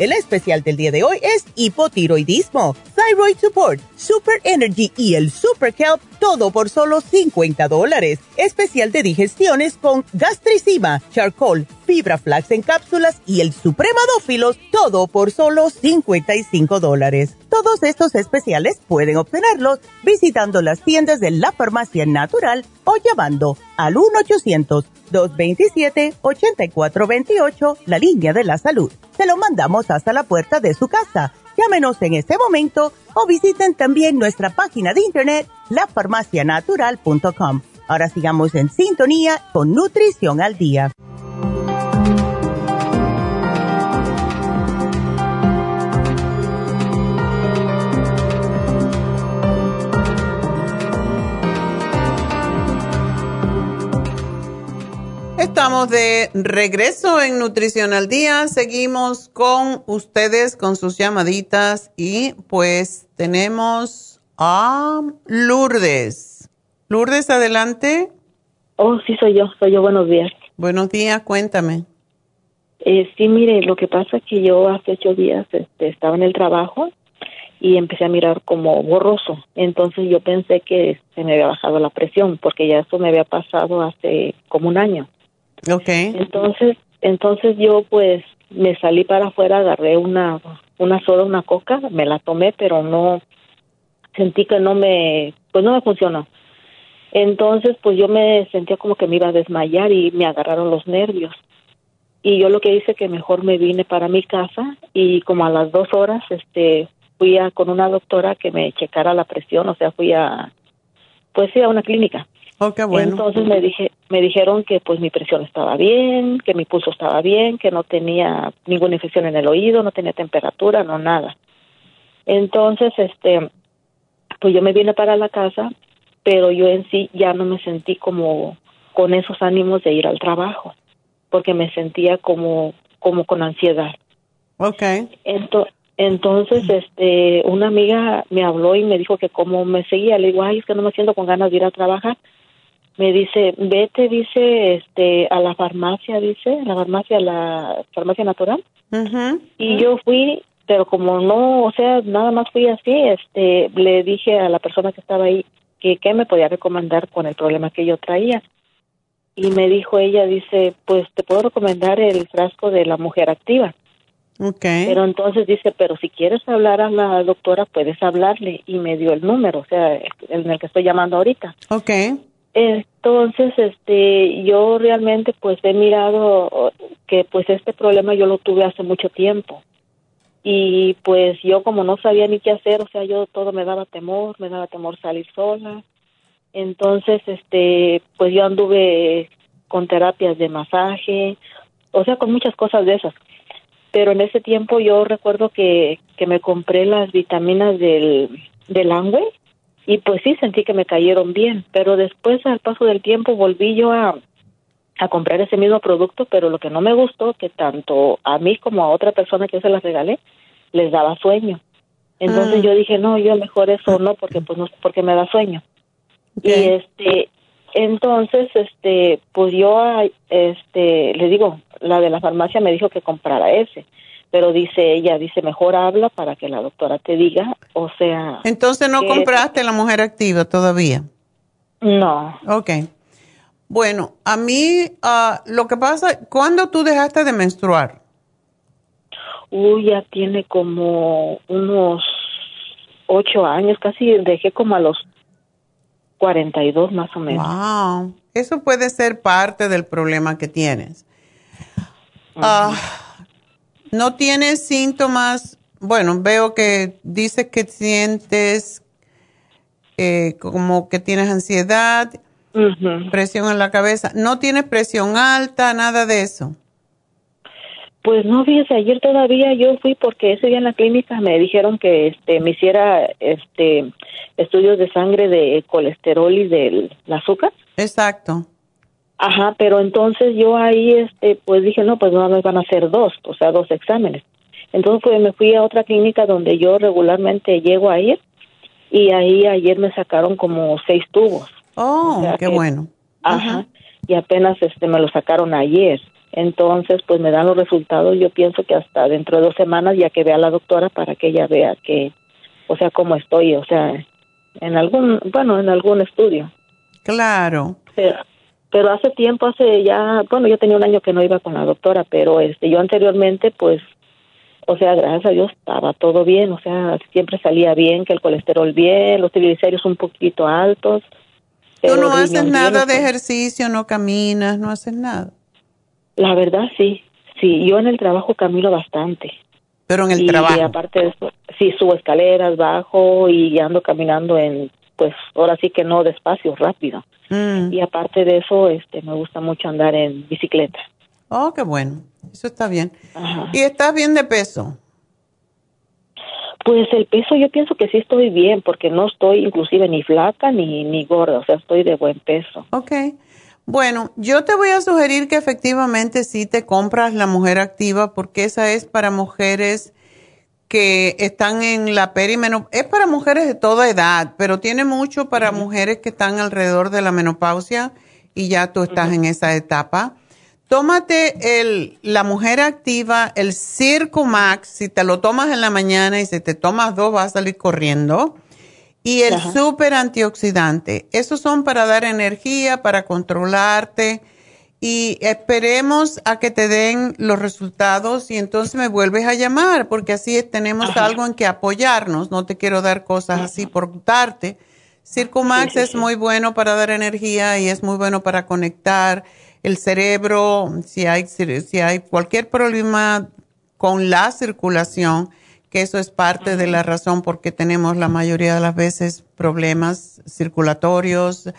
El especial del día de hoy es hipotiroidismo, thyroid support, super energy y el super kelp, todo por solo 50 dólares. Especial de digestiones con gastricima, charcoal, fibra flax en cápsulas y el supremadófilos, todo por solo 55 dólares. Todos estos especiales pueden obtenerlos visitando las tiendas de la farmacia natural o llamando al 1-800-227-8428, la línea de la salud. Se lo mandamos hasta la puerta de su casa. Llámenos en este momento o visiten también nuestra página de internet, lafarmacianatural.com. Ahora sigamos en sintonía con Nutrición al Día. Estamos de regreso en Nutrición al Día. Seguimos con ustedes, con sus llamaditas y pues tenemos a Lourdes. Lourdes, adelante. Oh, sí, soy yo, soy yo. Buenos días. Buenos días, cuéntame. Eh, sí, mire, lo que pasa es que yo hace ocho días este, estaba en el trabajo y empecé a mirar como borroso. Entonces yo pensé que se me había bajado la presión porque ya eso me había pasado hace como un año. Okay. Entonces, entonces yo pues me salí para afuera, agarré una una soda, una coca, me la tomé, pero no sentí que no me pues no me funcionó. Entonces, pues yo me sentía como que me iba a desmayar y me agarraron los nervios. Y yo lo que hice que mejor me vine para mi casa y como a las dos horas, este, fui a, con una doctora que me checara la presión, o sea, fui a, pues sí, a una clínica. Oh, qué bueno. Entonces me dije, me dijeron que pues mi presión estaba bien, que mi pulso estaba bien, que no tenía ninguna infección en el oído, no tenía temperatura, no nada. Entonces, este, pues yo me vine para la casa, pero yo en sí ya no me sentí como con esos ánimos de ir al trabajo, porque me sentía como, como con ansiedad. Okay. Entonces, entonces, este, una amiga me habló y me dijo que como me seguía, le digo, ay, es que no me siento con ganas de ir a trabajar. Me dice, vete, dice, este, a la farmacia, dice, a la farmacia, la farmacia natural. Y yo fui, pero como no, o sea, nada más fui así, este, le dije a la persona que estaba ahí que qué me podía recomendar con el problema que yo traía. Y me dijo ella, dice, pues te puedo recomendar el frasco de la mujer activa. Okay. Pero entonces dice, pero si quieres hablar a la doctora, puedes hablarle. Y me dio el número, o sea, en el que estoy llamando ahorita. Okay. Entonces, este, yo realmente pues he mirado que pues este problema yo lo tuve hace mucho tiempo. Y pues yo como no sabía ni qué hacer, o sea, yo todo me daba temor, me daba temor salir sola. Entonces, este, pues yo anduve con terapias de masaje, o sea, con muchas cosas de esas pero en ese tiempo yo recuerdo que, que me compré las vitaminas del, del Angüe y pues sí sentí que me cayeron bien, pero después al paso del tiempo volví yo a, a comprar ese mismo producto, pero lo que no me gustó que tanto a mí como a otra persona que yo se las regalé les daba sueño. Entonces Ah. yo dije, no, yo mejor eso no porque pues no porque me da sueño. Y este entonces este pues yo este le digo, la de la farmacia me dijo que comprara ese, pero dice ella, dice, mejor habla para que la doctora te diga, o sea, Entonces no compraste la mujer activa todavía. no. Ok. Bueno, a mí ah, lo que pasa, ¿cuándo tú dejaste de menstruar? Uy, ya tiene como unos ocho años, casi dejé como a los 42 más o menos. Wow, eso puede ser parte del problema que tienes. Ah, no tienes síntomas, bueno, veo que dices que sientes eh, como que tienes ansiedad, presión en la cabeza. ¿No tienes presión alta, nada de eso? Pues no, fíjese, ayer todavía yo fui porque ese día en la clínica me dijeron que este me hiciera este estudios de sangre de colesterol y del azúcar. Exacto. Ajá, pero entonces yo ahí este pues dije, no, pues no me van a hacer dos, o sea, dos exámenes. Entonces pues me fui a otra clínica donde yo regularmente llego a ir y ahí ayer me sacaron como seis tubos. Oh, O sea qué que- bueno. Ajá. Y apenas este me lo sacaron ayer. Entonces, pues me dan los resultados. Yo pienso que hasta dentro de dos semanas, ya que vea a la doctora para que ella vea que, o sea, cómo estoy, o sea, en algún, bueno, en algún estudio. Claro. Pero, pero hace tiempo, hace ya, bueno, yo tenía un año que no iba con la doctora, pero este, yo anteriormente, pues, o sea, gracias a Dios estaba todo bien, o sea, siempre salía bien, que el colesterol bien, los triglicéridos un poquito altos. Tú no haces nada bien, de ejercicio, no caminas, no haces nada. La verdad, sí. Sí, yo en el trabajo camino bastante. Pero en el y trabajo. aparte de eso, sí, subo escaleras, bajo y ando caminando en, pues, ahora sí que no despacio, rápido. Mm. Y aparte de eso, este, me gusta mucho andar en bicicleta. Oh, qué bueno. Eso está bien. ¿Y estás bien de peso? Pues el peso yo pienso que sí estoy bien, porque no estoy inclusive ni flaca ni, ni gorda, o sea, estoy de buen peso. Ok. Bueno, yo te voy a sugerir que efectivamente sí te compras la mujer activa porque esa es para mujeres que están en la perimenopausia. Es para mujeres de toda edad, pero tiene mucho para mujeres que están alrededor de la menopausia y ya tú estás en esa etapa. tómate el, la mujer activa, el Circo Max, si te lo tomas en la mañana y si te tomas dos vas a salir corriendo. Y el super antioxidante. Esos son para dar energía, para controlarte. Y esperemos a que te den los resultados y entonces me vuelves a llamar, porque así tenemos algo en que apoyarnos. No te quiero dar cosas así por darte. Circumax es muy bueno para dar energía y es muy bueno para conectar el cerebro, si hay, si hay cualquier problema con la circulación, que eso es parte de la razón por qué tenemos la mayoría de las veces problemas circulatorios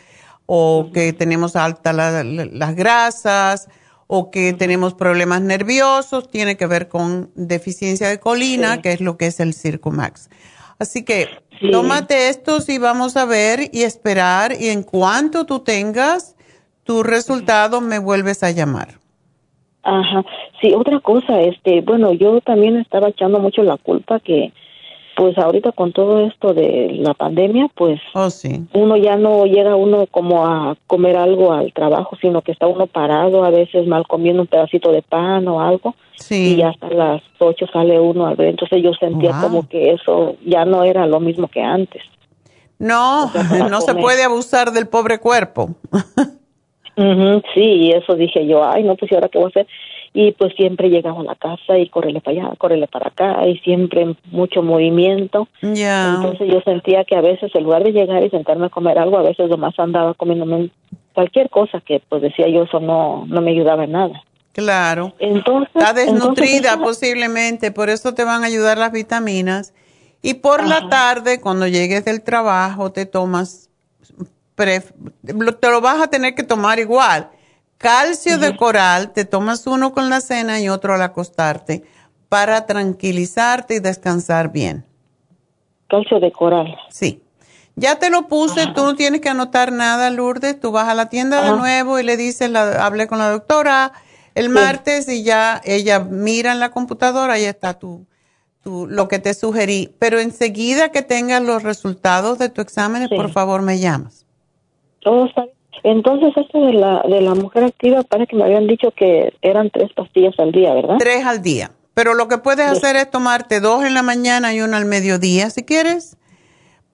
o que tenemos altas las grasas o que tenemos problemas nerviosos, tiene que ver con deficiencia de colina, que es lo que es el Circumax. Así que tómate estos y vamos a ver y esperar y en cuanto tú tengas tu resultado me vuelves a llamar. Ajá. Sí, otra cosa, este, bueno, yo también estaba echando mucho la culpa que pues ahorita con todo esto de la pandemia, pues oh, sí. uno ya no llega uno como a comer algo al trabajo, sino que está uno parado, a veces mal comiendo un pedacito de pan o algo, sí. y hasta las ocho sale uno a ver. Entonces yo sentía como que eso ya no era lo mismo que antes. No, no se puede abusar del pobre cuerpo. sí, y eso dije yo, ay, no, pues ¿y ahora qué voy a hacer? Y pues siempre llegaba a la casa y correle para allá, correle para acá y siempre mucho movimiento. Ya. Entonces yo sentía que a veces en lugar de llegar y sentarme a comer algo, a veces más andaba comiéndome cualquier cosa que pues decía yo eso no no me ayudaba en nada. Claro. Entonces, está desnutrida posiblemente, por eso te van a ayudar las vitaminas. Y por la tarde, cuando llegues del trabajo, te tomas, te lo vas a tener que tomar igual Calcio de coral, te tomas uno con la cena y otro al acostarte para tranquilizarte y descansar bien. Calcio de coral. Sí. Ya te lo puse, tú no tienes que anotar nada, Lourdes. Tú vas a la tienda de nuevo y le dices, la, hablé con la doctora el martes y ya ella mira en la computadora y está tu, tu, lo que te sugerí. Pero enseguida que tengas los resultados de tu examen, por favor me llamas. Todo está bien. Entonces, esto de la, de la mujer activa, parece que me habían dicho que eran tres pastillas al día, ¿verdad? Tres al día. Pero lo que puedes hacer es tomarte dos en la mañana y una al mediodía, si quieres,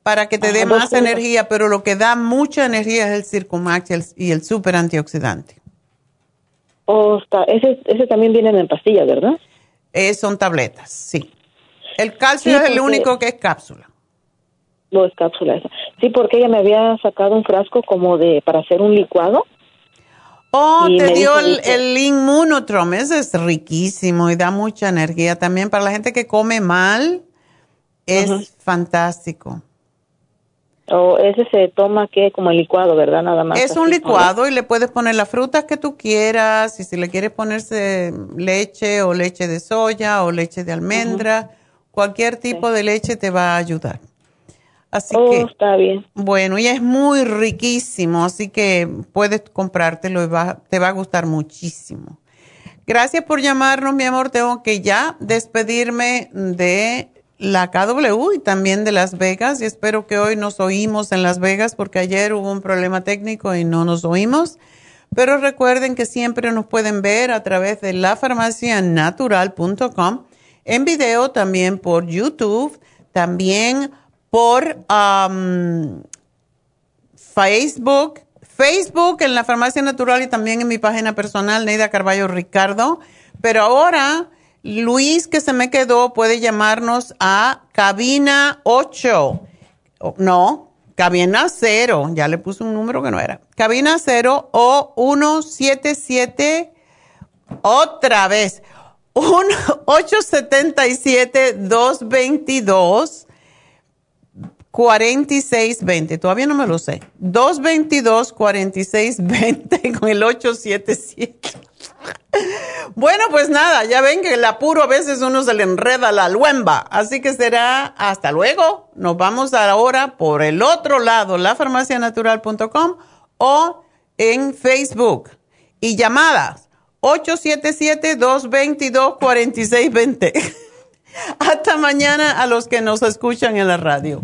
para que te dé más energía. Pero lo que da mucha energía es el Circumax y el, super antioxidante. Oh, está. Ese, ese también viene en pastilla, ¿verdad? Eh, son tabletas, sí. El calcio es el único que es cápsula. No es cápsula esa. Sí, porque ella me había sacado un frasco como de para hacer un licuado. Oh, te dio el, el inmunotrom. Ese es riquísimo y da mucha energía también para la gente que come mal. Es fantástico. O ese se toma que como el licuado, ¿verdad? Nada más. Es un licuado y le puedes poner las frutas que tú quieras y si le quieres ponerse leche o leche de soya o leche de almendra, cualquier tipo de leche te va a ayudar. Así oh, que está bien. Bueno, y es muy riquísimo, así que puedes comprártelo y te va a gustar muchísimo. Gracias por llamarnos, mi amor. Tengo que ya despedirme de la KW y también de Las Vegas y espero que hoy nos oímos en Las Vegas porque ayer hubo un problema técnico y no nos oímos. Pero recuerden que siempre nos pueden ver a través de lafarmacianatural.com, en video también por YouTube, también por Facebook, Facebook en la Farmacia Natural y también en mi página personal, Neida Carballo Ricardo. Pero ahora, Luis, que se me quedó, puede llamarnos a cabina 8. No, cabina 0. Ya le puse un número que no era. Cabina 0 o 177. Otra vez. 877 222 4620, todavía no me lo sé. 222-4620 con el 877. Bueno, pues nada, ya ven que el apuro a veces uno se le enreda la luemba. Así que será hasta luego. Nos vamos ahora por el otro lado, lafarmacianatural.com o en Facebook. Y llamadas 877-222-4620. Hasta mañana a los que nos escuchan en la radio.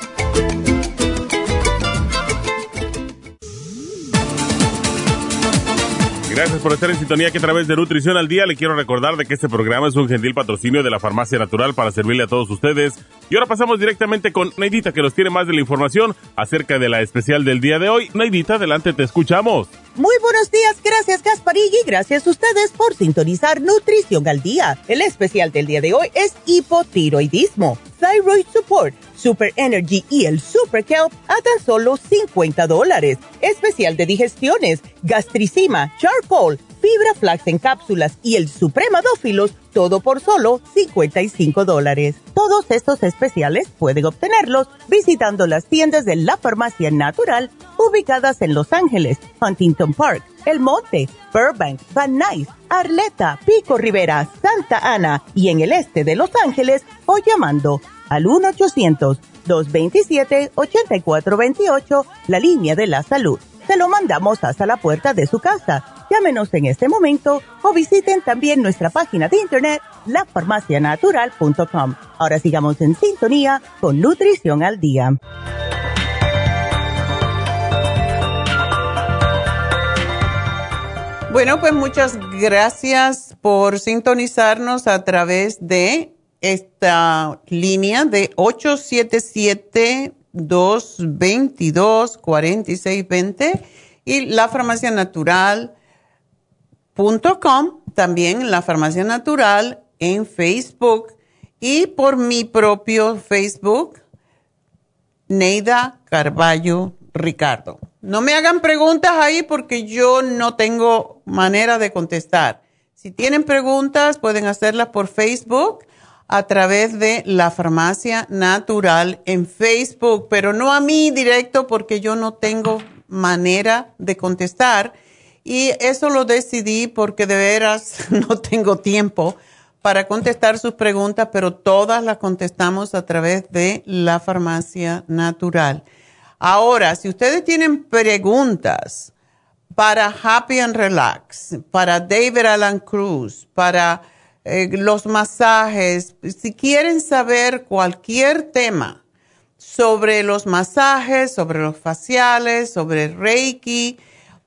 Gracias por estar en sintonía que a través de Nutrición al Día le quiero recordar de que este programa es un gentil patrocinio de la Farmacia Natural para servirle a todos ustedes. Y ahora pasamos directamente con Neidita que nos tiene más de la información acerca de la especial del día de hoy. Neidita, adelante, te escuchamos. Muy buenos días, gracias Gasparigi, gracias a ustedes por sintonizar Nutrición al Día. El especial del día de hoy es hipotiroidismo, Thyroid Support, Super Energy y el Super Kelp a tan solo 50 dólares. Especial de digestiones, gastricima, charcoal, fibra flax en cápsulas y el supremadófilos, todo por solo 55 dólares. Todos estos especiales pueden obtenerlos visitando las tiendas de la farmacia natural ubicadas en Los Ángeles, Huntington Park, El Monte, Burbank, Van Nuys, Arleta, Pico Rivera, Santa Ana y en el este de Los Ángeles o llamando al 1-800-227-8428, la línea de la salud. Se lo mandamos hasta la puerta de su casa. Llámenos en este momento o visiten también nuestra página de internet, lafarmacianatural.com. Ahora sigamos en sintonía con Nutrición al Día. Bueno, pues muchas gracias por sintonizarnos a través de esta línea de 877-222-4620 y la farmacia natural.com, también la farmacia natural en Facebook y por mi propio Facebook, Neida Carballo Ricardo. No me hagan preguntas ahí porque yo no tengo manera de contestar. Si tienen preguntas, pueden hacerlas por Facebook a través de la farmacia natural en Facebook, pero no a mí directo porque yo no tengo manera de contestar. Y eso lo decidí porque de veras no tengo tiempo para contestar sus preguntas, pero todas las contestamos a través de la farmacia natural. Ahora, si ustedes tienen preguntas para Happy and Relax, para David Alan Cruz, para eh, los masajes, si quieren saber cualquier tema sobre los masajes, sobre los faciales, sobre Reiki,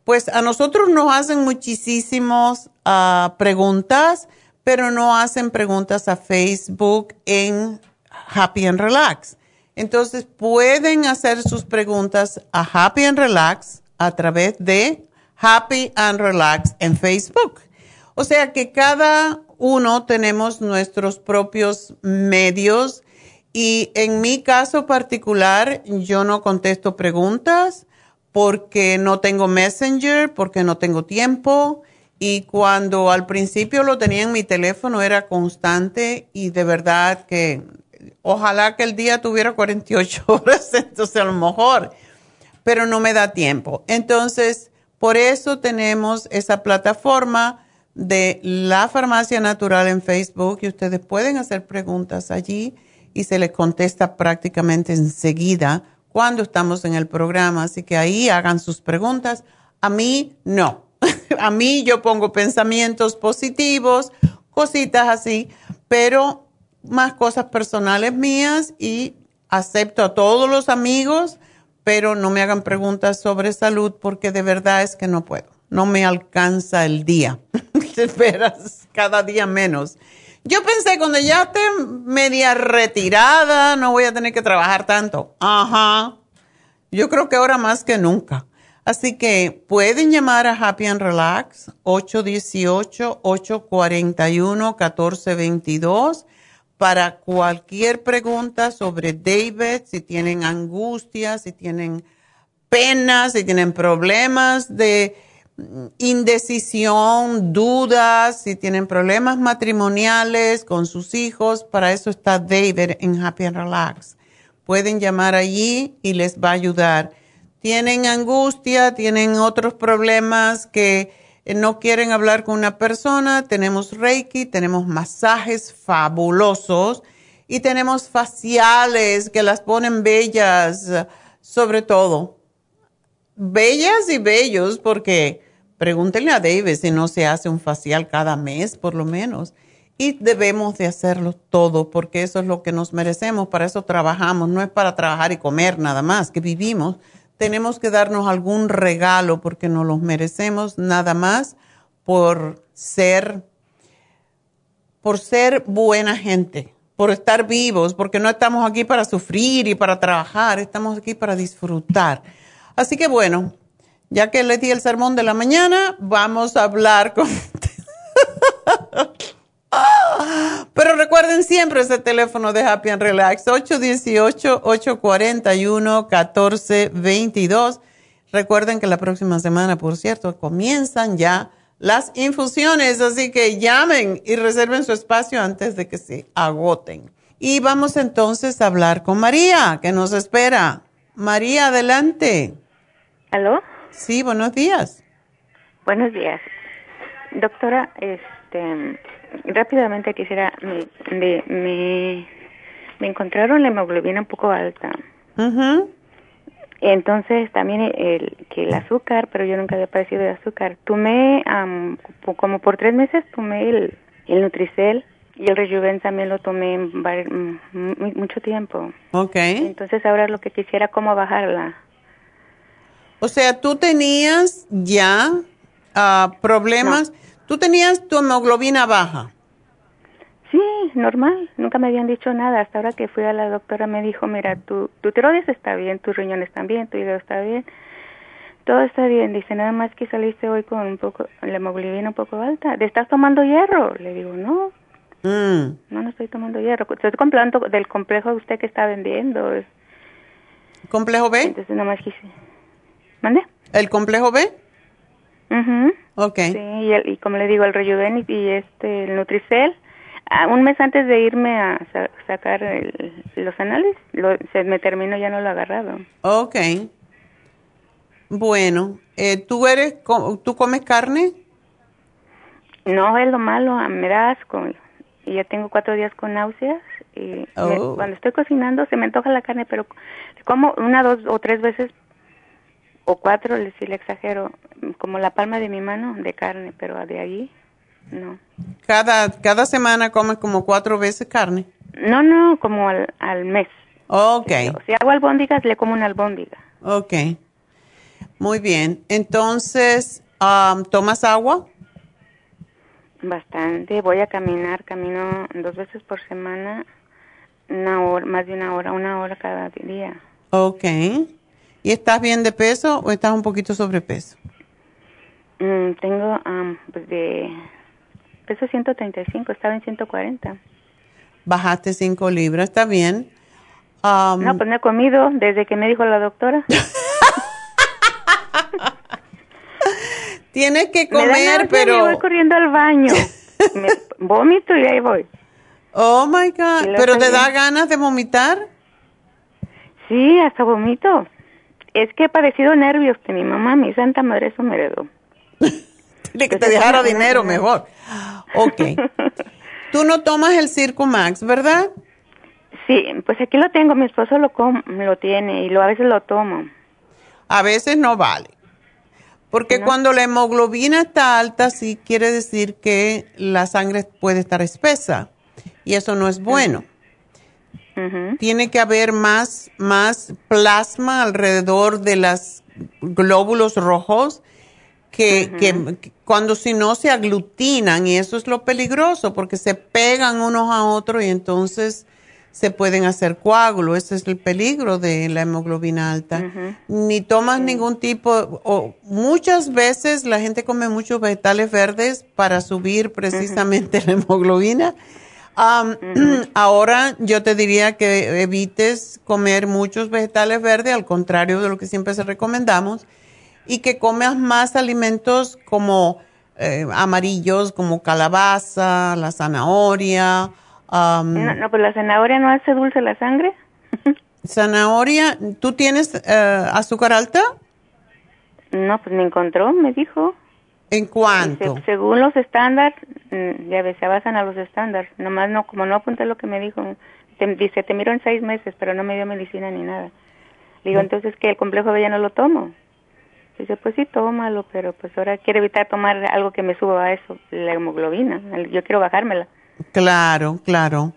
pues a nosotros nos hacen muchísimas ah, preguntas pero no hacen preguntas a Facebook en Happy and Relax. Entonces pueden hacer sus preguntas a Happy and Relax a través de Happy and Relax en Facebook. O sea que cada uno tenemos nuestros propios medios y en mi caso particular yo no contesto preguntas porque no tengo Messenger, porque no tengo tiempo y cuando al principio lo tenía en mi teléfono era constante y de verdad que ojalá que el día tuviera 48 horas, entonces a lo mejor, pero no me da tiempo. Entonces, por eso tenemos esa plataforma de la farmacia natural en Facebook y ustedes pueden hacer preguntas allí y se les contesta prácticamente enseguida cuando estamos en el programa. Así que ahí hagan sus preguntas. A mí no a mí yo pongo pensamientos positivos, cositas así, pero más cosas personales mías y acepto a todos los amigos, pero no me hagan preguntas sobre salud porque de verdad es que no puedo. No me alcanza el día. Esperas cada día menos. Yo pensé cuando ya esté media retirada, no voy a tener que trabajar tanto. Ajá. Yo creo que ahora más que nunca. Así que pueden llamar a Happy and Relax 818-841-1422 para cualquier pregunta sobre David, si tienen angustia, si tienen penas, si tienen problemas de indecisión, dudas, si tienen problemas matrimoniales con sus hijos, para eso está David en Happy and Relax. Pueden llamar allí y les va a ayudar tienen angustia, tienen otros problemas que no quieren hablar con una persona, tenemos Reiki, tenemos masajes fabulosos y tenemos faciales que las ponen bellas, sobre todo. Bellas y bellos porque pregúntenle a David si no se hace un facial cada mes por lo menos. Y debemos de hacerlo todo porque eso es lo que nos merecemos, para eso trabajamos, no es para trabajar y comer nada más, que vivimos tenemos que darnos algún regalo porque nos los merecemos nada más por ser por ser buena gente, por estar vivos, porque no estamos aquí para sufrir y para trabajar, estamos aquí para disfrutar. Así que bueno, ya que les di el sermón de la mañana, vamos a hablar con Pero recuerden siempre ese teléfono de Happy and Relax, 818-841-1422. Recuerden que la próxima semana, por cierto, comienzan ya las infusiones, así que llamen y reserven su espacio antes de que se agoten. Y vamos entonces a hablar con María, que nos espera. María, adelante. ¿Aló? Sí, buenos días. Buenos días. Doctora, este, rápidamente quisiera, me, me, me, encontraron la hemoglobina un poco alta. Entonces también el, que el azúcar, pero yo nunca había padecido de azúcar. Tomé, como por tres meses, tomé el, el Nutricel y el Rejuven también lo tomé mucho tiempo. Ok. Entonces ahora lo que quisiera, ¿cómo bajarla? O sea, tú tenías ya uh, problemas. ¿Tú tenías tu hemoglobina baja? Sí, normal. Nunca me habían dicho nada. Hasta ahora que fui a la doctora me dijo, mira, tu, tu tiroides está bien, tus riñones están bien, tu hígado está bien. Todo está bien. Dice, nada más que saliste hoy con un poco, la hemoglobina un poco alta. ¿Te estás tomando hierro? Le digo, no. Mm. No, no estoy tomando hierro. Estoy comprando del complejo de usted que está vendiendo. ¿Complejo B? Entonces nada más quise. ¿Mande? ¿El complejo B? Mhm. Okay. Sí, y, el, y, como le digo, el Rejuven y, este, el Nutricel. Ah, un mes antes de irme a sacar los análisis, lo, se me terminó, ya no lo he agarrado. Okay. Bueno, eh, ¿tú eres, tú comes carne? No, es lo malo, me da asco. Y ya tengo cuatro días con náuseas. Y Oh. cuando estoy cocinando se me antoja la carne, pero como una, dos o tres veces o cuatro, si le exagero, como la palma de mi mano de carne, pero de allí no. Cada, cada semana comes como cuatro veces carne. No, no, como al, al mes. Ok, Si hago albóndigas, le como una albóndiga. ok. Muy bien. Entonces, am, ¿tomas agua? Bastante. Voy a caminar, camino dos veces por semana, una hora, más de una hora, una hora cada día. Ok. ¿Y estás bien de peso o estás un poquito sobrepeso? Mm, tengo, pues de peso 135, estaba en 140. Bajaste cinco libras, está bien. Am, No, pues no he comido desde que me dijo la doctora. Tienes que Me comer, y pero... voy corriendo al baño. Me vomito y ahí voy. Oh, my God. ¿Pero te da ganas de vomitar? Sí, hasta vomito. Es que he padecido nervios que mi mamá, mi santa madre, eso me heredó. Dile que te dejara dinero mejor. Ok. Tú no tomas el Circo Max, ¿verdad? Sí, pues aquí lo tengo, mi esposo lo com lo tiene y lo a veces lo tomo. A veces no vale. Porque ¿No? cuando la hemoglobina está alta, sí quiere decir que la sangre puede estar espesa. Y eso no es bueno. Tiene que haber más, más plasma alrededor de los glóbulos rojos que, que- que cuando si no se aglutinan y eso es lo peligroso porque se pegan unos a otros y entonces se pueden hacer coágulos. Ese es el peligro de la hemoglobina alta. Ni tomas ningún tipo, o muchas veces la gente come muchos vegetales verdes para subir precisamente la hemoglobina. Am, Ahora yo te diría que evites comer muchos vegetales verdes, al contrario de lo que siempre se recomendamos, y que comas más alimentos como eh, amarillos, como calabaza, la zanahoria, No, no, pues la zanahoria no hace dulce la sangre. zanahoria. ¿Tú tienes eh, azúcar alta? No, pues me encontró, me dijo. ¿En cuánto? Se- según los estándares, mm, ya ves, se basan a los estándares. Nomás no, como no apunté lo que me dijo, te- dice, te miro en seis meses, pero no me dio medicina ni nada. Le digo, entonces que el complejo B ya no lo tomo. Dice, pues sí, tómalo, pero pues ahora quiero evitar tomar algo que me suba a eso, la hemoglobina. Yo quiero bajármela. Claro, claro.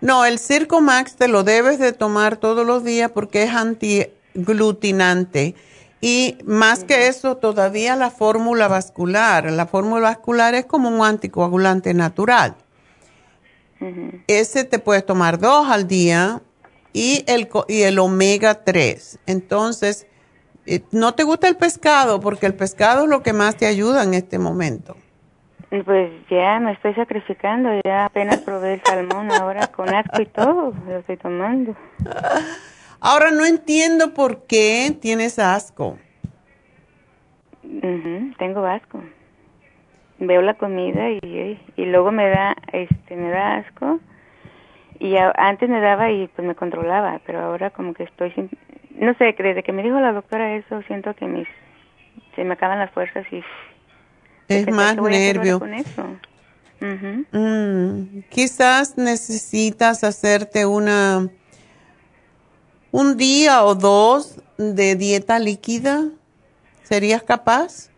No, el Circo Max te lo debes de tomar todos los días porque es antiglutinante. Y más que eso, todavía la fórmula vascular. La fórmula vascular es como un anticoagulante natural. Ese te puedes tomar dos al día y el, y el omega 3. Entonces, eh, no te gusta el pescado porque el pescado es lo que más te ayuda en este momento. Pues ya me estoy sacrificando, ya apenas probé el salmón ahora con asco y todo, lo estoy tomando. Ahora no entiendo por qué tienes asco. Ujú, tengo asco. Veo la comida y, y luego me da, este, me da asco. Y a- antes me daba y pues me controlaba, pero ahora como que estoy sin, no sé, desde que me dijo la doctora eso, siento que mis, se me acaban las fuerzas y Es más ¿qué voy a hacer ahora nervio. con eso? Ujú. Mm, quizás necesitas hacerte una un día o dos de dieta líquida. ¿Serías capaz?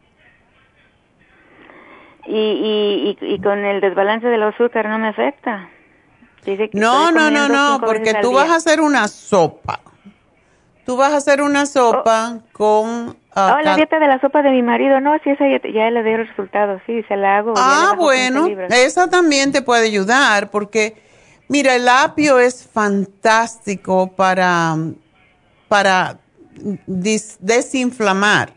Y, y, y, y con el desbalance del azúcar no me afecta. Dice que No, no, no, no, porque tú vas día. a hacer una sopa. Tú vas a hacer una sopa con... ah, Oh, la dieta de la sopa de mi marido, no, sí, esa ya, ya le dio resultados, sí, se la hago. Ah, bajo 15 bueno, esa también te puede ayudar porque, mira, el apio es fantástico para, para dis- desinflamar.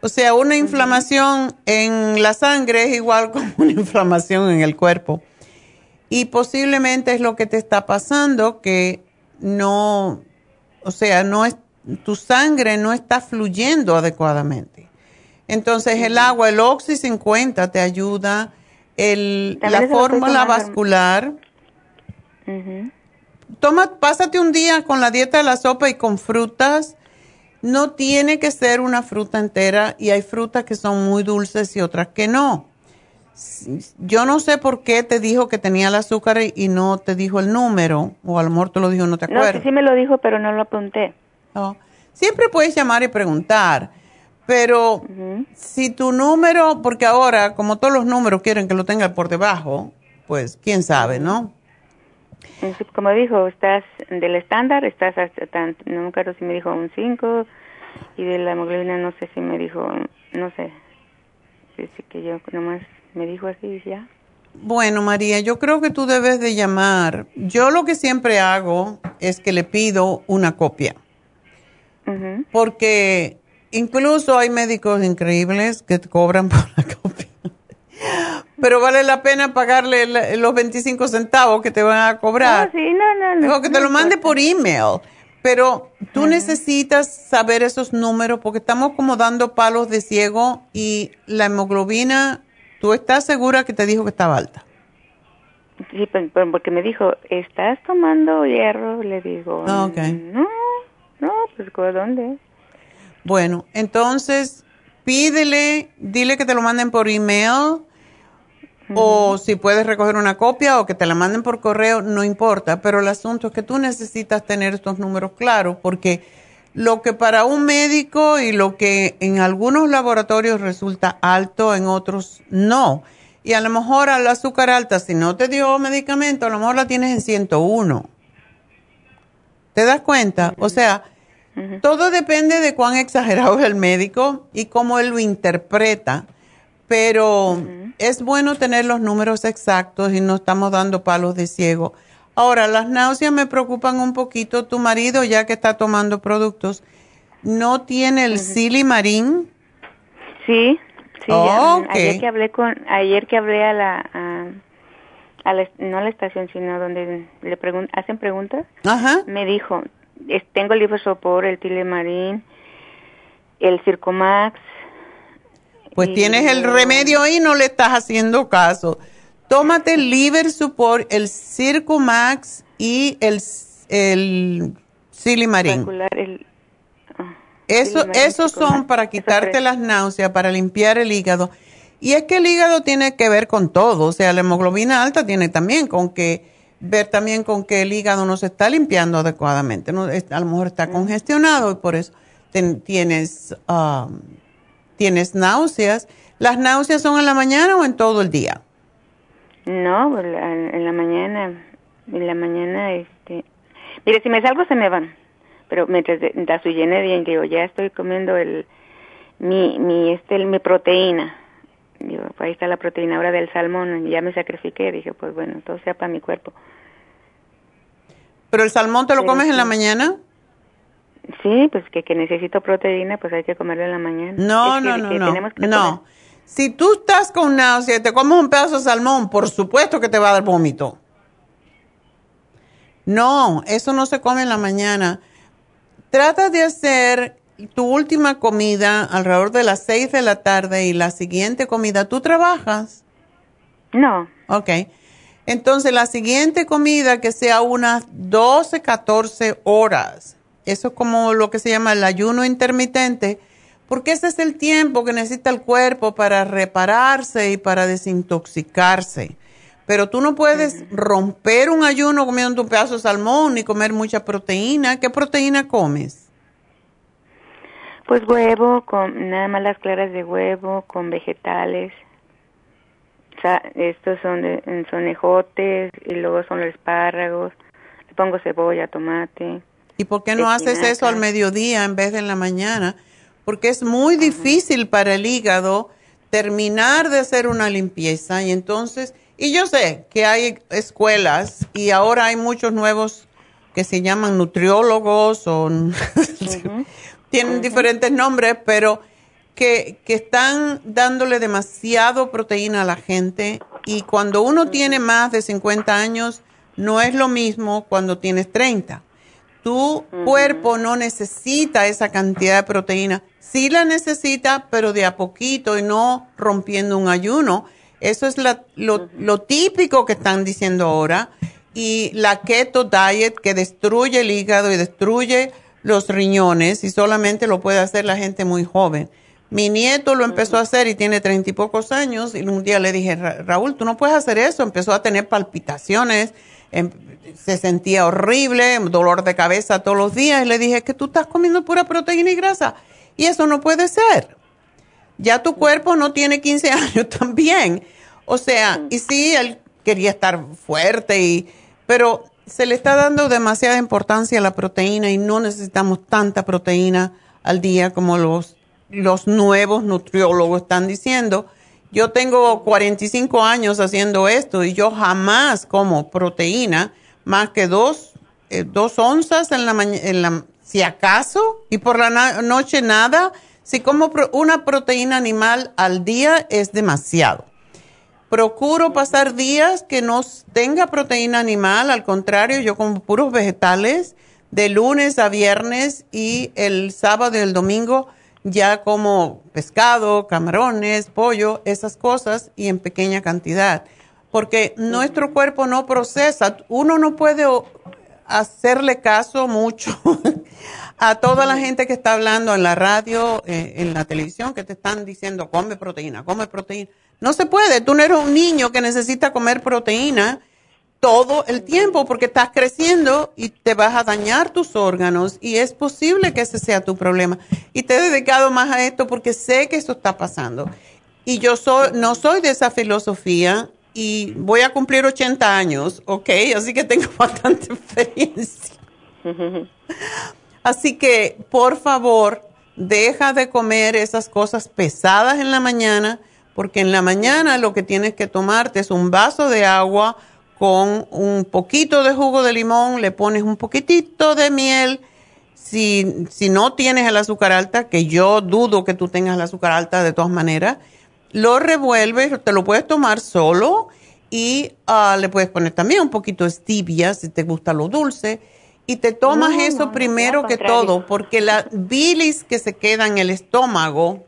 O sea, una inflamación en la sangre es igual como una inflamación en el cuerpo. Y posiblemente es lo que te está pasando, que no, o sea, no es, tu sangre no está fluyendo adecuadamente. Entonces el agua, el Oxy 50 te ayuda, el, la fórmula tomando. Toma, pásate un día con la dieta de la sopa y con frutas. no tiene que ser una fruta entera y hay frutas que son muy dulces y otras que no. Yo no sé por qué te dijo que tenía el azúcar y no te dijo el número, o a lo mejor te lo dijo, no te acuerdas. No, sí, sí me lo dijo, pero no lo apunté. Siempre puedes llamar y preguntar, pero si tu número, porque ahora, como todos los números quieren que lo tenga por debajo, pues quién sabe, ¿no? Como dijo, estás del estándar, estás hasta tan, no me acuerdo si me dijo un 5 y de la hemoglobina no sé si me dijo, no sé, dice que yo nomás me dijo así ya. Bueno, María, yo creo que tú debes de llamar. Yo lo que siempre hago es que le pido una copia. Porque incluso hay médicos increíbles que te cobran por la copia pero vale la pena pagarle los 25 centavos que te van a cobrar. No, sí, no, no, no. que te lo mande por email. Pero tú necesitas saber esos números porque estamos como dando palos de ciego y la hemoglobina, ¿tú estás segura que te dijo que estaba alta? Sí, porque me dijo, ¿estás tomando hierro? Le digo, ah, no, no, pues ¿dónde? Bueno, entonces pídele, dile que te lo manden por email o si puedes recoger una copia o que te la manden por correo, no importa, pero el asunto es que tú necesitas tener estos números claros porque lo que para un médico y lo que en algunos laboratorios resulta alto, en otros no. Y a lo mejor al azúcar alta, si no te dio medicamento, a lo mejor la tienes en 101. ¿Te das cuenta? O sea, todo depende de cuán exagerado es el médico y cómo él lo interpreta pero es bueno tener los números exactos y no estamos dando palos de ciego. Ahora, las náuseas me preocupan un poquito. Tu marido, ya que está tomando productos, ¿no tiene el silimarín? Sí, sí. ayer que hablé con, ayer que hablé a la, a, la, no a la estación, sino donde le hacen preguntas, me dijo, tengo el Ifosopor, el Tilimarín, el Circomax, pues tienes el remedio y no le estás haciendo caso. Tómate el Liver Support, el Circo Max y el, el Silimarín. Ah, Eso, esos son para quitarte las náuseas, para limpiar el hígado. Y es que el hígado tiene que ver con todo, o sea, la hemoglobina alta tiene también con que ver también con que el hígado no se está limpiando adecuadamente, ¿no? a lo mejor está congestionado y por eso tienes um, tienes náuseas. ¿Las náuseas son en la mañana o en todo el día? No, pues, en la mañana, en la mañana, este, mire, si me salgo se me van, pero mientras su llene bien, digo, ya estoy comiendo el, mi, mi, este, mi proteína, digo, ahí está la proteína ahora del salmón, ya me sacrifiqué, dije, pues bueno, todo sea para mi cuerpo. ¿Pero el salmón te lo comes en la mañana? Sí, pues que, que necesito proteína, pues hay que comerlo en la mañana. No, no, no, no. no. Si tú estás con náusea y te comes un pedazo de salmón, por supuesto que te va a dar vómito. No, eso no se come en la mañana. Trata de hacer tu última comida alrededor de las 6 de la tarde y la siguiente comida. ¿Tú trabajas? No. Ok. Entonces, la siguiente comida que sea unas 12, 14 horas eso es como lo que se llama el ayuno intermitente, porque ese es el tiempo que necesita el cuerpo para repararse y para desintoxicarse. Pero tú no puedes romper un ayuno comiendo un pedazo de salmón ni comer mucha proteína. ¿Qué proteína comes? Pues huevo, con nada más las claras de huevo, con vegetales. O sea, estos son, de, son ejotes y luego son los espárragos. Le pongo cebolla, tomate. ¿Y por qué no haces eso al mediodía en vez de en la mañana? Porque es muy difícil para el hígado terminar de hacer una limpieza. Y entonces, y yo sé que hay escuelas y ahora hay muchos nuevos que se llaman nutriólogos o tienen diferentes nombres, pero que, que están dándole demasiado proteína a la gente. Y cuando uno tiene más de 50 años no es lo mismo cuando tienes 30 tu cuerpo no necesita esa cantidad de proteína. Sí la necesita, pero de a poquito y no rompiendo un ayuno. Eso es lo, típico que están diciendo ahora. Y la keto diet que destruye el hígado y destruye los riñones y solamente lo puede hacer la gente muy joven. Mi nieto lo empezó a hacer y tiene treinta y pocos años y un día le dije, Raúl, tú no puedes hacer eso. Empezó a tener palpitaciones, se sentía horrible, dolor de cabeza todos los días y le dije que tú estás comiendo pura proteína y grasa y eso no puede ser. Ya tu cuerpo no tiene 15 años también. O sea, y sí, él quería estar fuerte y, pero se le está dando demasiada importancia a la proteína y no necesitamos tanta proteína al día como los, los nuevos nutriólogos están diciendo. Yo tengo 45 años haciendo esto y yo jamás como proteína más que dos, eh, dos onzas en la mañana, si acaso, y por la noche nada. Si como una proteína animal al día es demasiado. Procuro pasar días que no tenga proteína animal, al contrario, yo como puros vegetales de lunes a viernes y el sábado y el domingo ya como pescado, camarones, pollo, esas cosas y en pequeña cantidad. Porque nuestro cuerpo no procesa, uno no puede hacerle caso mucho a toda la gente que está hablando en la radio, eh, en la televisión, que te están diciendo, come proteína, come proteína. No se puede. Tú no eres un niño que necesita comer proteína todo el tiempo porque estás creciendo y te vas a dañar tus órganos y es posible que ese sea tu problema. Y te he dedicado más a esto porque sé que esto está pasando. Y yo soy, no soy de esa filosofía y voy a cumplir 80 años, ¿ok? Así que tengo bastante experiencia. Así que, por favor, deja de comer esas cosas pesadas en la mañana porque en la mañana lo que tienes que tomarte es un vaso de agua con un poquito de jugo de limón, le pones un poquitito de miel. Si, si no tienes el azúcar alta, que yo dudo que tú tengas el azúcar alta de todas maneras, lo revuelves, te lo puedes tomar solo y ah, le puedes poner también un poquito de stevia si te gusta lo dulce. Y te tomas eso primero que todo, porque la bilis que se queda en el estómago,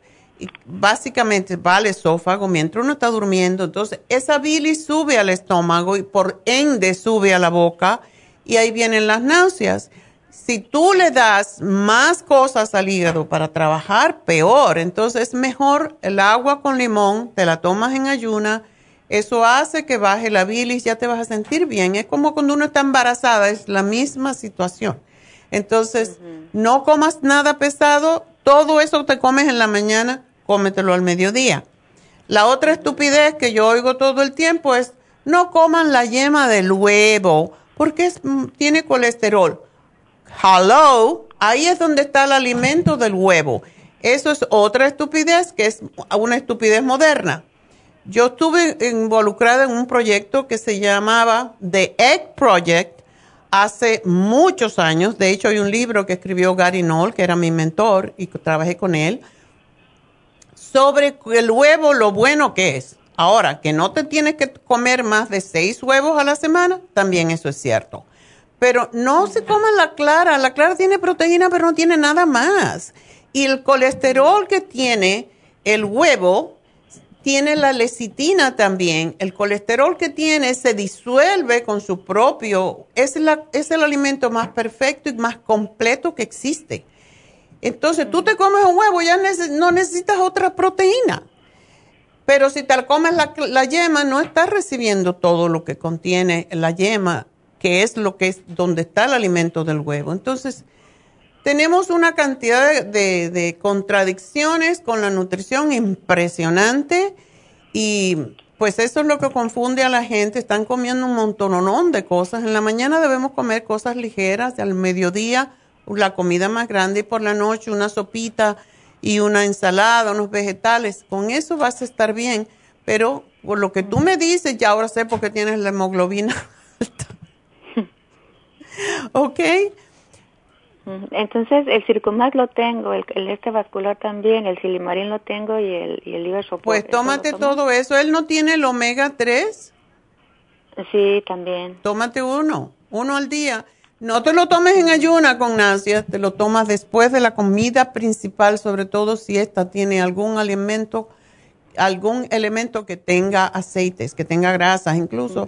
básicamente va al esófago mientras uno está durmiendo. Entonces, esa bilis sube al estómago y por ende sube a la boca y ahí vienen las náuseas. Si tú le das más cosas al hígado para trabajar, peor. Entonces, es mejor el agua con limón, te la tomas en ayuna. Eso hace que baje la bilis, ya te vas a sentir bien. Es como cuando uno está embarazada, es la misma situación. Entonces, no comas nada pesado, todo eso te comes en la mañana, cómetelo al mediodía. La otra estupidez que yo oigo todo el tiempo es, no coman la yema del huevo porque mm, tiene colesterol. Hello, ahí es donde está el alimento del huevo. Eso es otra estupidez que es una estupidez moderna. Yo estuve involucrada en un proyecto que se llamaba The Egg Project hace muchos años. De hecho, hay un libro que escribió Gary Knoll, que era mi mentor, y trabajé con él sobre el huevo, lo bueno que es. Ahora, que no te tienes que comer más de seis huevos a la semana, también eso es cierto. Pero no se coman la clara. La clara tiene proteína, pero no tiene nada más. Y el colesterol que tiene el huevo tiene la lecitina también. El colesterol que tiene se disuelve con su propio. Es, la, es el alimento más perfecto y más completo que existe. Entonces tú te comes un huevo, ya no necesitas otra proteína. Pero si te comes la, yema, no estás recibiendo todo lo que contiene la yema, que es lo que es donde está el alimento del huevo. Entonces, tenemos una cantidad de, de contradicciones con la nutrición impresionante y pues eso es lo que confunde a la gente. Están comiendo un montón de cosas. En la mañana debemos comer cosas ligeras, al mediodía la comida más grande y por la noche una sopita y una ensalada, unos vegetales. Con eso vas a estar bien. Pero por lo que tú me dices, ya ahora sé por qué tienes la hemoglobina alta. ¿Ok? Entonces, el circumax lo tengo, el, este vascular también, el silimarín lo tengo y el, y el Pues tómate todo eso. ¿Él no tiene el omega 3? Sí, también. Tómate uno, uno al día. No te lo tomes en ayuna con náuseas, te lo tomas después de la comida principal, sobre todo si esta tiene algún alimento, algún elemento que tenga aceites, que tenga grasas, incluso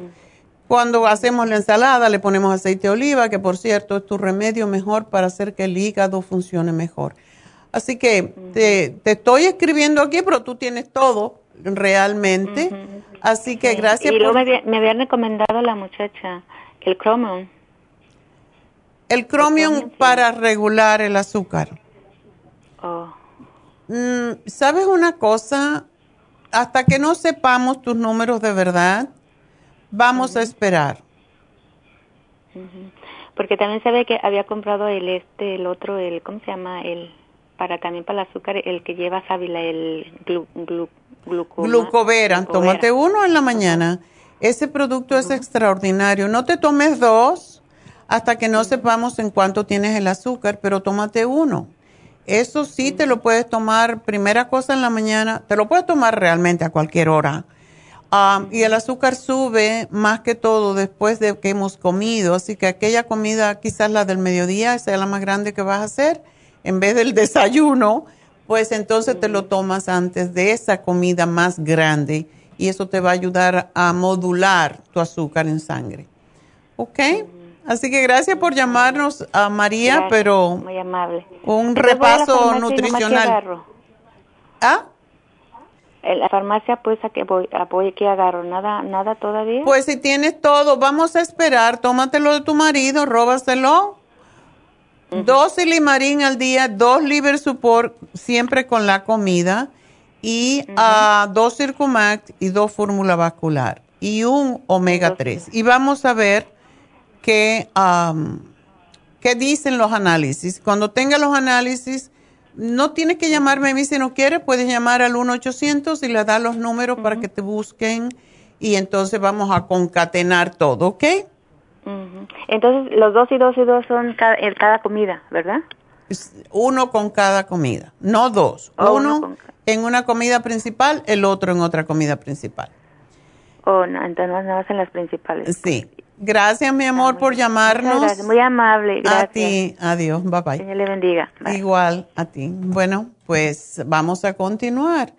Cuando hacemos la ensalada le ponemos aceite de oliva, que por cierto es tu remedio mejor para hacer que el hígado funcione mejor. Así que te, estoy escribiendo aquí, pero tú tienes todo realmente. Así que gracias. Y luego me, me, había recomendado la muchacha el Chromium. El Chromium para regular el azúcar. Oh. Mm, ¿Sabes una cosa? Hasta que no sepamos tus números de verdad, vamos a esperar. Porque también sabe que había comprado el este, el otro, el, ¿cómo se llama? El para también para el azúcar, el que lleva sábila, el glu, glucovera. Tómate uno en la mañana. Ese producto es extraordinario. No te tomes dos hasta que no sepamos en cuánto tienes el azúcar, pero tómate uno. Eso sí te lo puedes tomar primera cosa en la mañana, te lo puedes tomar realmente a cualquier hora. Ah, y el azúcar sube más que todo después de que hemos comido, así que aquella comida, quizás la del mediodía, sea la más grande que vas a hacer en vez del desayuno, pues entonces te lo tomas antes de esa comida más grande y eso te va a ayudar a modular tu azúcar en sangre. ¿Ok? Así que gracias por llamarnos a María, pero muy amable. un repaso nutricional. ¿Ah? En la farmacia, pues, ¿a qué voy? ¿A qué agarro? ¿Nada, ¿Nada todavía? Pues si tienes todo, vamos a esperar. Tómatelo de tu marido, róbaselo Dos silimarín al día, dos liver support, siempre con la comida, y uh dos Circumax y dos fórmula vascular, y un omega 3. Y vamos a ver qué, qué dicen los análisis. Cuando tenga los análisis, no tienes que llamarme a mí si no quieres, puedes llamar al 1-800 y le das los números para que te busquen y entonces vamos a concatenar todo, ¿ok? Entonces, los dos y dos y dos son cada, en cada comida, ¿verdad? Uno con cada comida, no dos. Oh, uno, en una comida principal, el otro en otra comida principal. Oh, no, entonces nada más en las principales. Sí. Gracias, mi amor, por llamarnos. Gracias, muy amable. Gracias. A ti, adiós, bye bye. Señor le bendiga. Igual a ti. Bueno, pues vamos a continuar.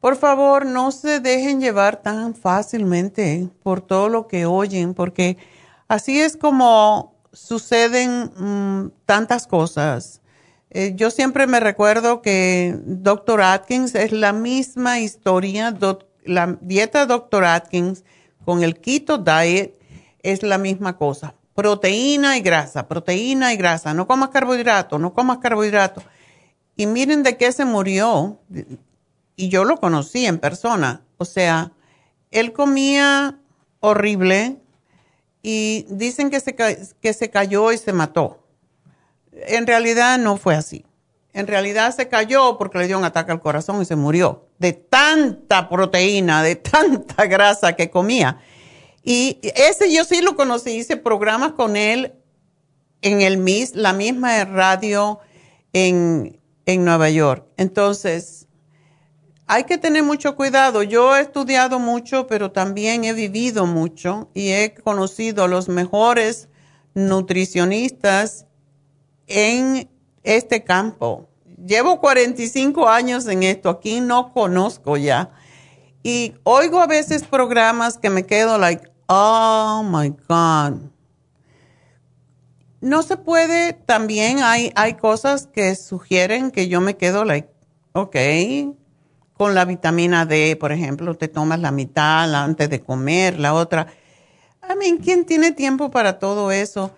Por favor, no se dejen llevar tan fácilmente por todo lo que oyen, porque Así es como suceden mm, tantas cosas. Eh, yo siempre me recuerdo que Dr. Atkins es la misma historia, la dieta Dr. Atkins con el keto diet es la misma cosa. Proteína y grasa, proteína y grasa. No comas carbohidratos, no comas carbohidratos. Y miren de qué se murió. Y yo lo conocí en persona. O sea, él comía horrible, y dicen que se, que se cayó y se mató. En realidad no fue así. En realidad se cayó porque le dio un ataque al corazón y se murió de tanta proteína, de tanta grasa que comía. Y ese yo sí lo conocí, hice programas con él en el MIS, la misma radio en, en Nueva York. Entonces, hay que tener mucho cuidado. Yo he estudiado mucho, pero también he vivido mucho y he conocido a los mejores nutricionistas en este campo. Llevo 45 años en esto, aquí no conozco ya. Y oigo a veces programas que me quedo like, oh my God. No se puede, también hay, hay cosas que sugieren que yo me quedo like, ok, con la vitamina D, por ejemplo, te tomas la mitad antes de comer, la otra. A mí, ¿quién tiene tiempo para todo eso?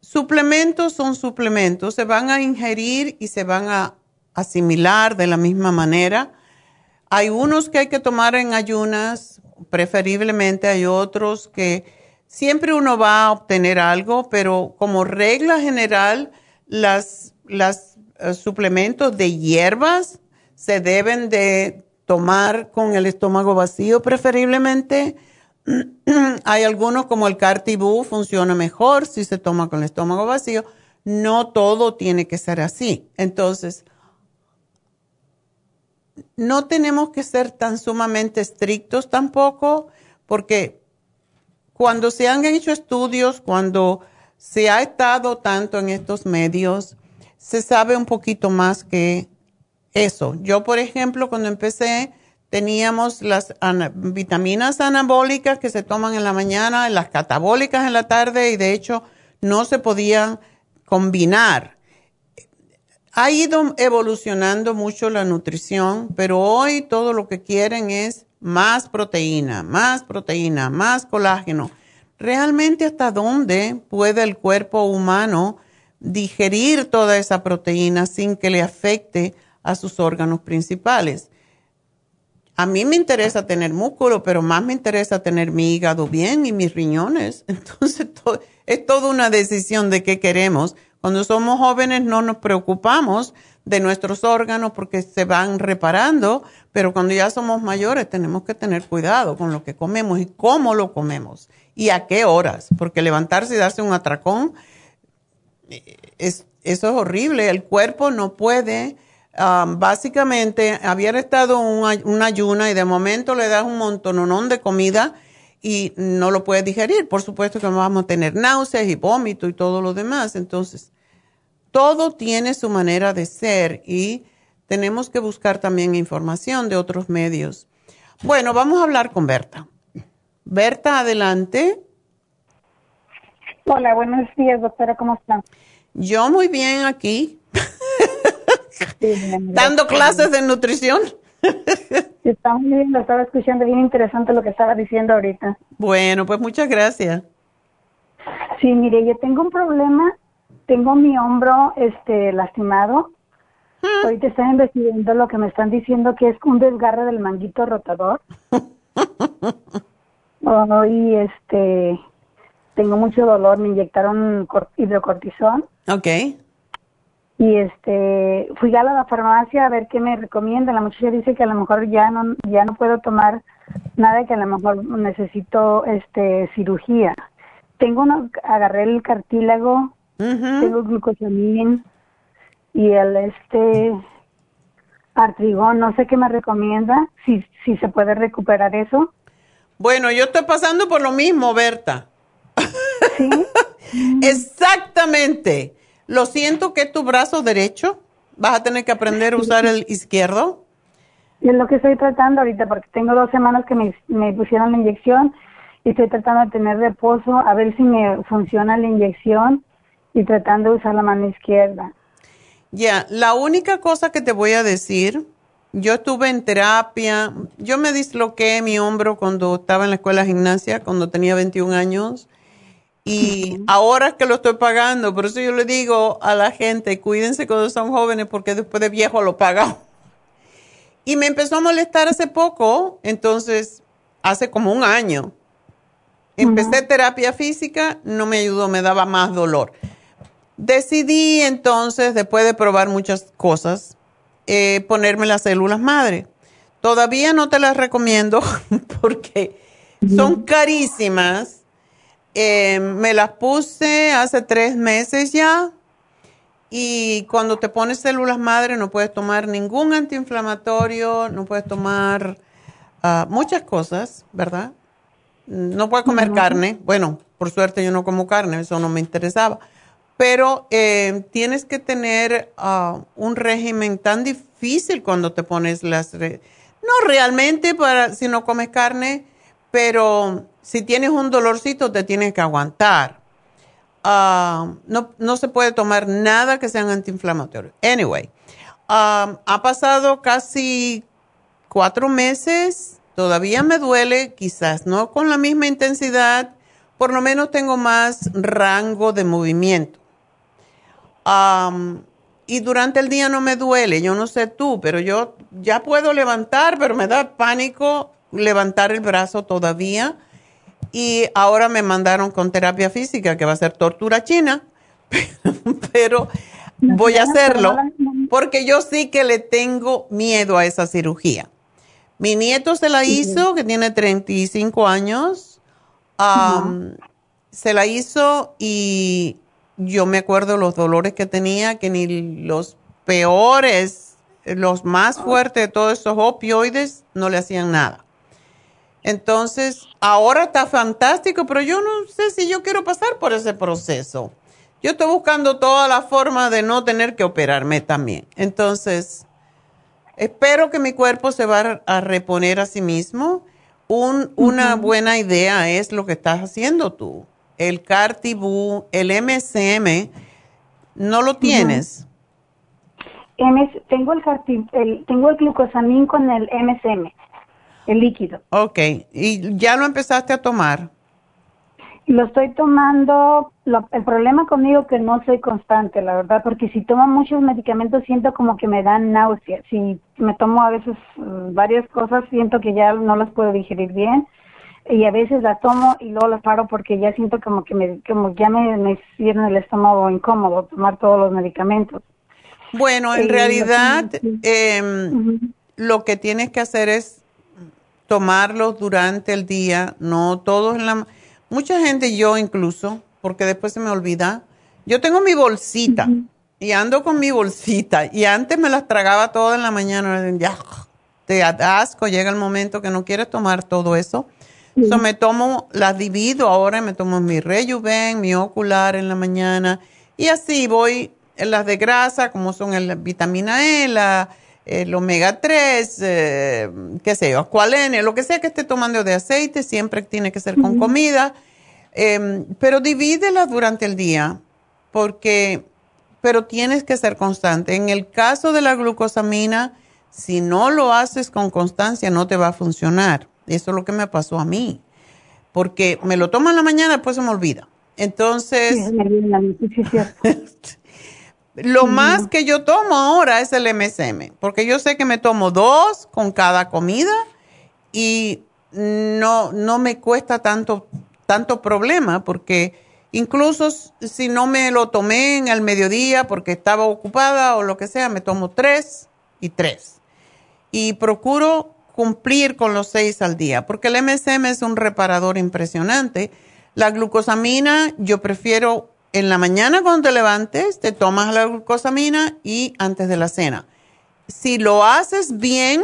Suplementos son suplementos, se van a ingerir y se van a asimilar de la misma manera. Hay unos que hay que tomar en ayunas, preferiblemente hay otros que siempre uno va a obtener algo, pero como regla general, las, eh, suplementos de hierbas se deben de tomar con el estómago vacío preferiblemente. Hay algunos como el Cartibú funciona mejor si se toma con el estómago vacío. No todo tiene que ser así. Entonces, no tenemos que ser tan sumamente estrictos tampoco, porque cuando se han hecho estudios, cuando se ha estado tanto en estos medios, se sabe un poquito más que eso. Yo, por ejemplo, cuando empecé, teníamos las vitaminas anabólicas que se toman en la mañana, las catabólicas en la tarde y de hecho no se podían combinar. Ha ido evolucionando mucho la nutrición, pero hoy todo lo que quieren es más proteína, más proteína, más colágeno. ¿Realmente hasta dónde puede el cuerpo humano digerir toda esa proteína sin que le afecte a sus órganos principales? A mí me interesa tener músculo, pero más me interesa tener mi hígado bien y mis riñones. Entonces, es toda una decisión de qué queremos. Cuando somos jóvenes no nos preocupamos de nuestros órganos porque se van reparando, pero cuando ya somos mayores tenemos que tener cuidado con lo que comemos y cómo lo comemos y a qué horas, porque levantarse y darse un atracón, es, eso es horrible. El cuerpo no puede, um, básicamente, había estado una, una ayuna y de momento le das un montononón de comida y no lo puedes digerir. Por supuesto que vamos a tener náuseas y vómito y todo lo demás. Entonces, todo tiene su manera de ser y tenemos que buscar también información de otros medios. Bueno, vamos a hablar con Berta. Berta, adelante. Hola, buenos días, doctora, ¿cómo están? Yo muy bien aquí, dando clases de nutrición. Está muy bien, lo estaba escuchando, bien interesante lo que estaba diciendo ahorita. Bueno, pues muchas gracias. Sí, mire, yo tengo un problema, tengo mi hombro este lastimado. Hmm. Ahorita estoy investigando lo que me están diciendo que es un desgarre del manguito rotador. Oh, y este, tengo mucho dolor, me inyectaron hidrocortisón. Ok. Y este, fui a la farmacia a ver qué me recomienda. La muchacha dice que a lo mejor ya no, ya no puedo tomar nada, que a lo mejor necesito este cirugía. Tengo una, agarré el cartílago, tengo glucosamina y el este artrigón, no sé qué me recomienda, si, si se puede recuperar eso. Bueno, yo estoy pasando por lo mismo, Berta. ¿Sí? Exactamente. Lo siento que es tu brazo derecho. Vas a tener que aprender a usar el izquierdo. Es lo que estoy tratando ahorita, porque tengo dos semanas que me, me pusieron la inyección y estoy tratando de tener reposo, a ver si me funciona la inyección y tratando de usar la mano izquierda. Ya, la única cosa que te voy a decir yo estuve en terapia, yo me disloqué mi hombro cuando estaba en la escuela de gimnasia, cuando tenía 21 años, y ahora es que lo estoy pagando, por eso yo le digo a la gente, cuídense cuando son jóvenes porque después de viejo lo pagan. Y me empezó a molestar hace poco, entonces, hace como un año. Empecé terapia física, no me ayudó, me daba más dolor. Decidí entonces, después de probar muchas cosas, eh, ponerme las células madre. Todavía no te las recomiendo porque son carísimas. Eh, me las puse hace tres meses ya y cuando te pones células madre no puedes tomar ningún antiinflamatorio, no puedes tomar ah, muchas cosas, ¿verdad? No puedes comer carne. Bueno, por suerte yo no como carne, eso no me interesaba pero eh, tienes que tener ah, un régimen tan difícil cuando te pones las... no realmente para si no comes carne, pero si tienes un dolorcito te tienes que aguantar. Ah, no, no, se puede tomar nada que sean antiinflamatorios. Anyway, ah, ha pasado casi cuatro meses, todavía me duele, quizás no con la misma intensidad, por lo menos tengo más rango de movimiento y durante el día no me duele, yo no sé tú, pero yo ya puedo levantar, pero me da pánico levantar el brazo todavía. Y ahora me mandaron con terapia física, que va a ser tortura china, pero voy a hacerlo porque yo sí que le tengo miedo a esa cirugía. Mi nieto se la hizo, que tiene 35 años, se la hizo y yo me acuerdo los dolores que tenía, que ni los peores, los más fuertes de todos esos opioides no le hacían nada. Entonces, ahora está fantástico, pero yo no sé si yo quiero pasar por ese proceso. Yo estoy buscando toda la forma de no tener que operarme también. Entonces, espero que mi cuerpo se va a reponer a sí mismo. Un, una buena idea es lo que estás haciendo tú. El Cartibú, el MSM, ¿no lo tienes? tengo el, el, tengo el glucosamín con el MSM, el líquido. Ok, ¿y ya lo empezaste a tomar? Lo estoy tomando, el problema conmigo es que no soy constante, la verdad, porque si tomo muchos medicamentos siento como que me dan náuseas. Si me tomo a veces mm, varias cosas, siento que ya no las puedo digerir bien y a veces la tomo y luego la paro porque ya siento como que me, como ya me, me el estómago incómodo tomar todos los medicamentos. Bueno, en realidad em, lo que tienes que hacer es tomarlos durante el día, no todos en la... Mucha gente, yo incluso, porque después se me olvida, yo tengo mi bolsita y ando con mi bolsita y antes me las tragaba todas en la mañana, ya te asco, llega el momento que no quieres tomar todo eso. So me tomo, las divido ahora, me tomo mi Rejuven, mi ocular en la mañana y así voy las de grasa, como son la vitamina E, la, el omega 3, eh, qué sé yo, escualene, lo que sea que esté tomando de aceite, siempre tiene que ser con comida, em, pero divídelas durante el día, porque, pero tienes que ser constante. En el caso de la glucosamina, si no lo haces con constancia, no te va a funcionar. Eso es lo que me pasó a mí, porque me lo tomo en la mañana, después se me olvida. Entonces, Lo más que yo tomo ahora es el MSM, porque yo sé que me tomo dos con cada comida y no, no me cuesta tanto, tanto problema, porque incluso si no me lo tomé en el mediodía porque estaba ocupada o lo que sea, me tomo tres y tres. Y procuro cumplir con los seis al día, porque el MSM es un reparador impresionante. La glucosamina yo prefiero en la mañana cuando te levantes, te tomas la glucosamina y antes de la cena. Si lo haces bien,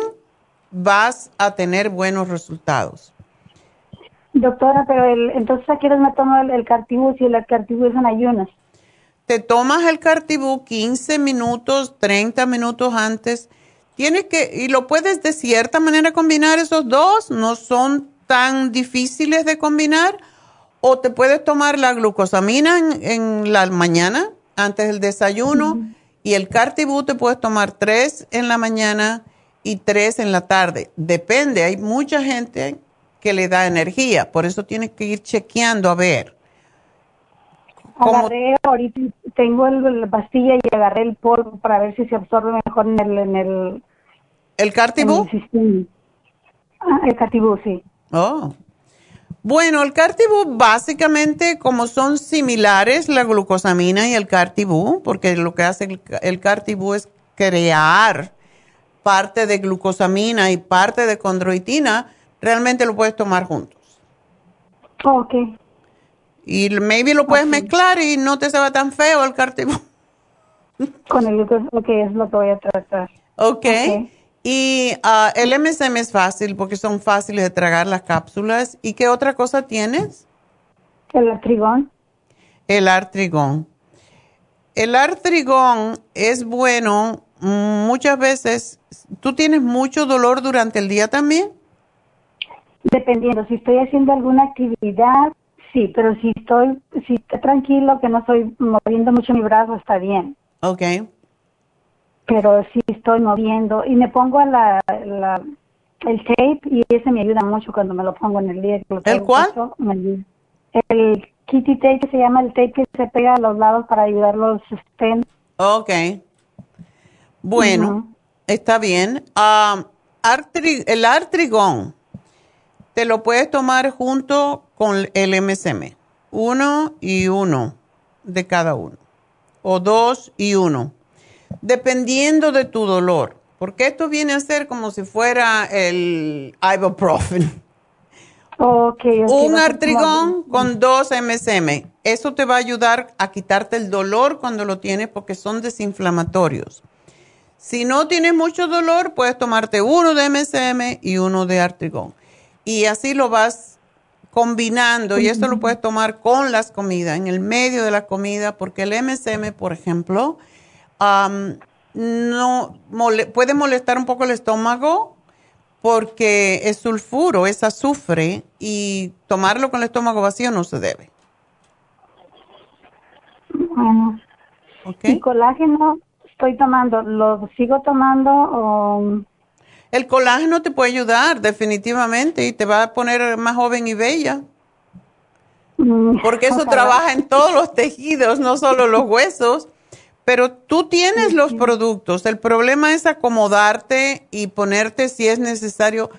vas a tener buenos resultados. Doctora, pero el, entonces ¿a qué me tomo el, el cartibú si el cartibú es en ayunas? Te tomas el cartibú 15 minutos, 30 minutos antes. Tienes que, y lo puedes de cierta manera combinar esos dos, no son tan difíciles de combinar o te puedes tomar la glucosamina en, la mañana, antes del desayuno, y el cartibú te puedes tomar tres en la mañana y tres en la tarde. Depende, hay mucha gente que le da energía, por eso tienes que ir chequeando a ver. Agarré, ahorita tengo la pastilla y agarré el polvo para ver si se absorbe mejor en el... ¿En el, ¿El cartibú? ah, el cartibú, sí. Oh, bueno, el cartibú básicamente como son similares la glucosamina y el cartibú, porque lo que hace el, cartibú es crear parte de glucosamina y parte de condroitina, realmente lo puedes tomar juntos. Ok. Y maybe lo puedes mezclar y no te se va tan feo el cartibú. Con el ok, es lo que voy a tratar. Ok. okay. Y ah, el MSM es fácil porque son fáciles de tragar las cápsulas. ¿Y qué otra cosa tienes? El artrigón. El artrigón. El artrigón es bueno muchas veces. ¿Tú tienes mucho dolor durante el día también? Dependiendo, si estoy haciendo alguna actividad, sí, pero si estoy, si estoy tranquilo, que no estoy moviendo mucho mi brazo, está bien. Ok pero sí estoy moviendo y me pongo la, la, el tape y ese me ayuda mucho cuando me lo pongo en el día. ¿El cuál? el kitty tape se llama el tape que se pega a los lados para ayudar los stents. Ok. Bueno, está bien. Um, el artrigón te lo puedes tomar junto con el MSM. Uno y uno de cada uno. O dos y uno dependiendo de tu dolor, porque esto viene a ser como si fuera el ibuprofen. Un artrigón con dos MSM. Eso te va a ayudar a quitarte el dolor cuando lo tienes porque son desinflamatorios. Si no tienes mucho dolor, puedes tomarte uno de MSM y uno de artrigón. Y así lo vas combinando y esto lo puedes tomar con las comidas, en el medio de la comida, porque el MSM, por ejemplo, no puede molestar un poco el estómago porque es sulfuro, es azufre y tomarlo con el estómago vacío no se debe. Bueno. ¿Y colágeno estoy tomando? ¿Lo sigo tomando o...? El colágeno te puede ayudar definitivamente y te va a poner más joven y bella. Mm, porque eso trabaja en todos los tejidos, no solo los huesos. Pero tú tienes los productos. El problema es acomodarte y ponerte si es necesario.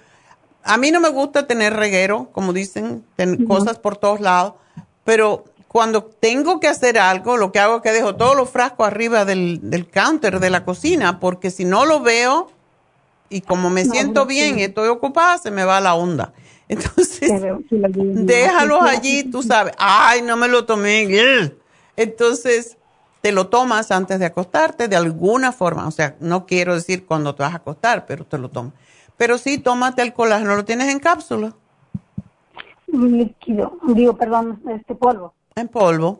A mí no me gusta tener reguero, como dicen, tener cosas por todos lados. Pero cuando tengo que hacer algo, lo que hago es que dejo todos los frascos arriba del, del counter de la cocina, porque si no lo veo y como me siento bien y estoy ocupada, se me va la onda. Entonces, déjalos allí, tú sabes. Ay, no me lo tomé. Entonces, te lo tomas antes de acostarte de alguna forma. O sea, no quiero decir cuando te vas a acostar, pero te lo tomas. Pero sí, tómate el colágeno. ¿Lo tienes en cápsula? Líquido. Digo, perdón, este polvo en polvo.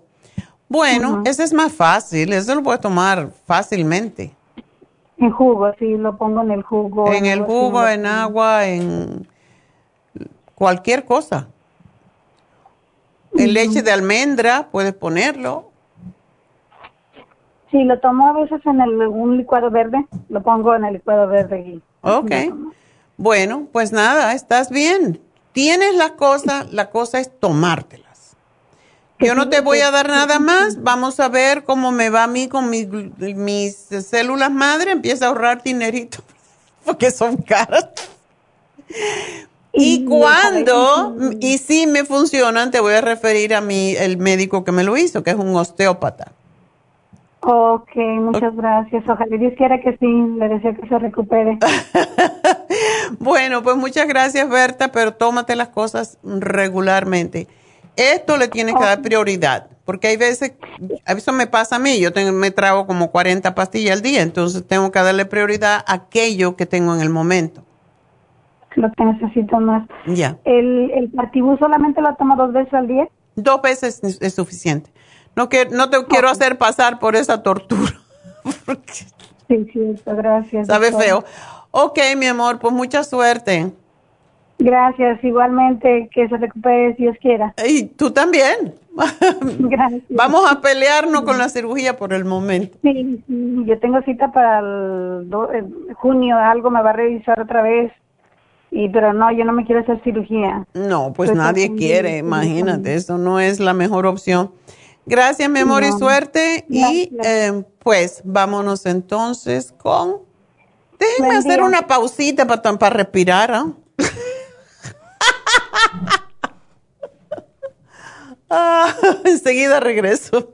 Bueno, ese es más fácil, ese lo puedes tomar fácilmente. En jugo, sí, lo pongo en el jugo. En el jugo, en agua, en cualquier cosa. En leche de almendra puedes ponerlo. Sí, lo tomo a veces en el, un licuado verde, lo pongo en el licuado verde. ok. Bueno, pues nada, estás bien. Tienes la cosa, la cosa es tomártela. Yo no te voy a dar nada más. Vamos a ver cómo me va a mí con mis, mis células madre. Empieza a ahorrar dinerito porque son caras. Y, cuando, y si me funcionan, te voy a referir a mi, el médico que me lo hizo, que es un osteópata. Ok, muchas gracias. Ojalá Dios quiera que sí, le deseo que se recupere. bueno, pues muchas gracias, Berta, pero tómate las cosas regularmente. Esto le tienes que dar prioridad, porque hay veces, eso me pasa a mí, yo tengo, me trago como 40 pastillas al día, entonces tengo que darle prioridad a aquello que tengo en el momento. Lo que necesito más. Ya. ¿El, el partibú solamente lo tomo dos veces al día? Dos veces es, suficiente. No, que, no te quiero hacer pasar por esa tortura. sí, sí, gracias. Sabe feo. Ok, mi amor, pues mucha suerte. Gracias, igualmente, que se recupere si Dios quiera. Y tú también. Gracias. Vamos a pelearnos con la cirugía por el momento. Sí, yo tengo cita para el junio, algo me va a revisar otra vez. Y pero no, yo no me quiero hacer cirugía. No, pues, pues nadie quiere, imagínate, eso no es la mejor opción. Gracias, mi amor, y suerte. Y eh, pues vámonos entonces con... Déjenme hacer una pausita para, para respirar. Ah, enseguida regreso.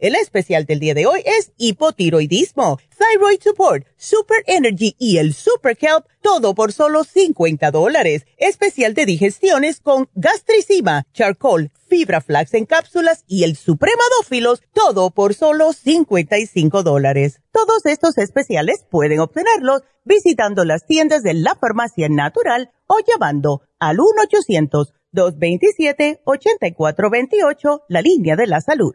El especial del día de hoy es hipotiroidismo, thyroid support, super energy y el super kelp, todo por solo 50 dólares. Especial de digestiones con gastricima, charcoal, fibra flax en cápsulas y el supremadófilos, todo por solo 55 dólares. Todos estos especiales pueden obtenerlos visitando las tiendas de la farmacia natural o llamando al 1-800-227-8428, la línea de la salud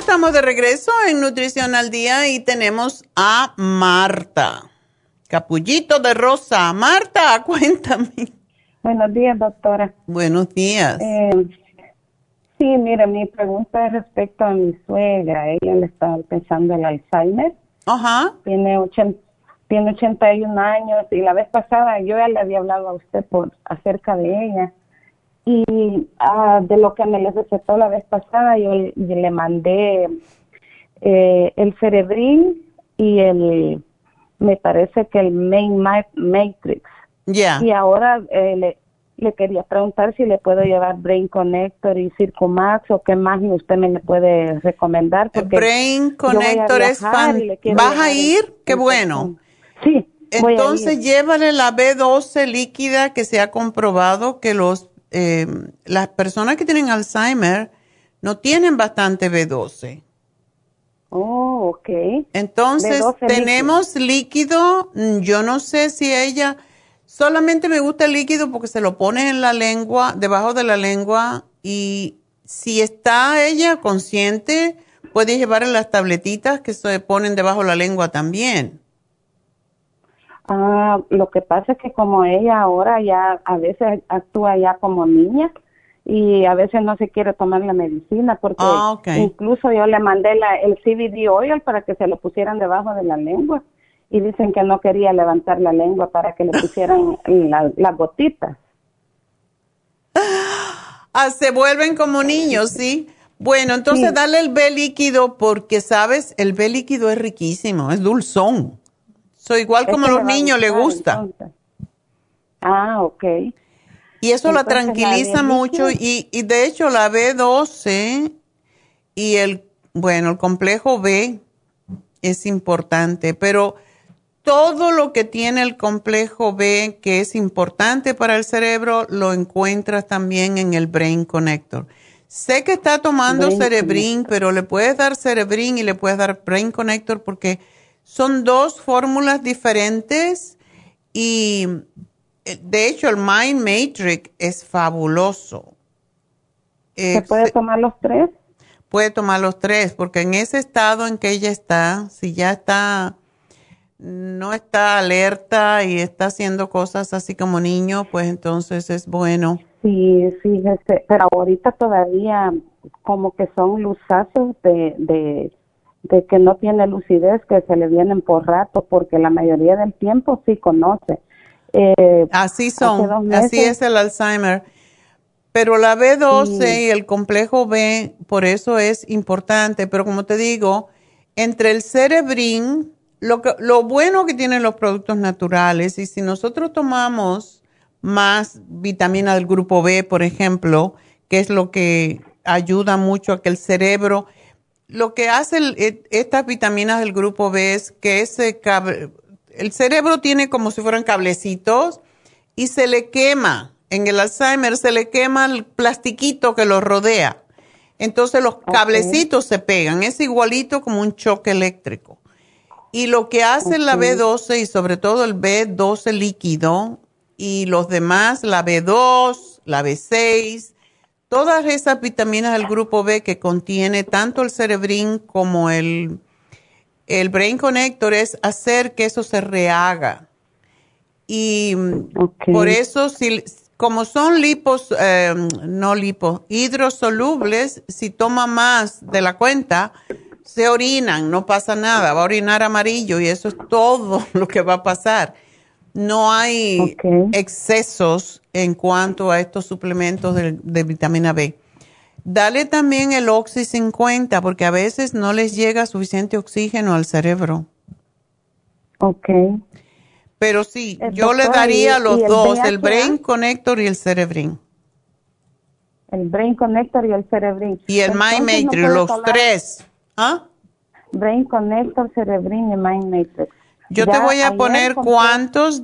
Estamos de regreso en Nutrición al Día y tenemos a Marta. Capullito de Rosa. Marta, cuéntame. Buenos días, doctora. Buenos días. Eh, sí, mira, mi pregunta es respecto a mi suegra. Ella le está empezando el Alzheimer. Ajá. Tiene, 80, tiene 81 años y la vez pasada yo ya le había hablado a usted por acerca de ella y ah, de lo que me le recetó la vez pasada, yo le, mandé eh, el Cerebrin y el, me parece que el Main Matrix. Ya. Y ahora eh, le, le quería preguntar si le puedo llevar Brain Connector y Circumax o qué más usted me le puede recomendar. Porque Brain Connector es fan. ¿Vas a ir? Qué bueno. Sí. Entonces llévale la B12 líquida que se ha comprobado que los eh, las personas que tienen Alzheimer no tienen bastante B12. Oh, ok. Entonces, tenemos líquido. Mm, yo no sé si ella, solamente me gusta el líquido porque se lo pone en la lengua, debajo de la lengua, y si está ella consciente, puede llevar las tabletitas que se ponen debajo de la lengua también. Ah, lo que pasa es que como ella ahora ya a veces actúa ya como niña y a veces no se quiere tomar la medicina porque ah, incluso yo le mandé la, el CBD oil para que se lo pusieran debajo de la lengua y dicen que no quería levantar la lengua para que le pusieran las gotitas. Ah, se vuelven como niños, ¿sí? Bueno, entonces dale el B líquido porque, ¿sabes? El B líquido es riquísimo, es dulzón igual como a los niños le gusta. Ah, ok. Y eso la tranquiliza mucho y, y de hecho la B12 y el, bueno, el complejo B es importante, pero todo lo que tiene el complejo B que es importante para el cerebro lo encuentras también en el Brain Connector. Sé que está tomando Cerebrin, pero le puedes dar Cerebrin y le puedes dar Brain Connector porque son dos fórmulas diferentes y eh, de hecho el Mind Matrix es fabuloso. ¿Se puede tomar los tres? Puede tomar los tres, porque en ese estado en que ella está, si ya está, no está alerta y está haciendo cosas así como niño, pues entonces es bueno. Sí, sí, pero ahorita todavía como que son luzazos de de que no tiene lucidez, que se le vienen por rato, porque la mayoría del tiempo sí conoce. Eh, así son, así es el Alzheimer. Pero la B12 y el complejo B, por eso es importante. Pero como te digo, entre el cerebrín, lo, que, lo bueno que tienen los productos naturales, y si nosotros tomamos más vitamina del grupo B, por ejemplo, que es lo que ayuda mucho a que el cerebro lo que hace e, estas vitaminas del grupo B es que ese el cerebro tiene como si fueran cablecitos y se le quema. En el Alzheimer se le quema el plastiquito que lo rodea. Entonces los cablecitos se pegan. Es igualito como un choque eléctrico. Y lo que hace la B12 y sobre todo el B12 líquido y los demás, la B2, la B6, todas esas vitaminas del grupo B que contiene tanto el cerebrín como el, el brain connector es hacer que eso se rehaga. Y por eso, si, como son lipos, eh, no lipos, hidrosolubles, si toma más de la cuenta, se orinan, no pasa nada, va a orinar amarillo y eso es todo lo que va a pasar. No hay excesos en cuanto a estos suplementos de, de, vitamina B. Dale también el Oxy 50 porque a veces no les llega suficiente oxígeno al cerebro. Ok. Pero sí, yo le daría los dos, el Brain Connector y el Cerebrin. El Brain Connector y el Cerebrin. Y el Mind Matrix, los tres. ¿Ah? Brain Connector, Cerebrin y Mind Matrix. Yo te voy a poner cuántos,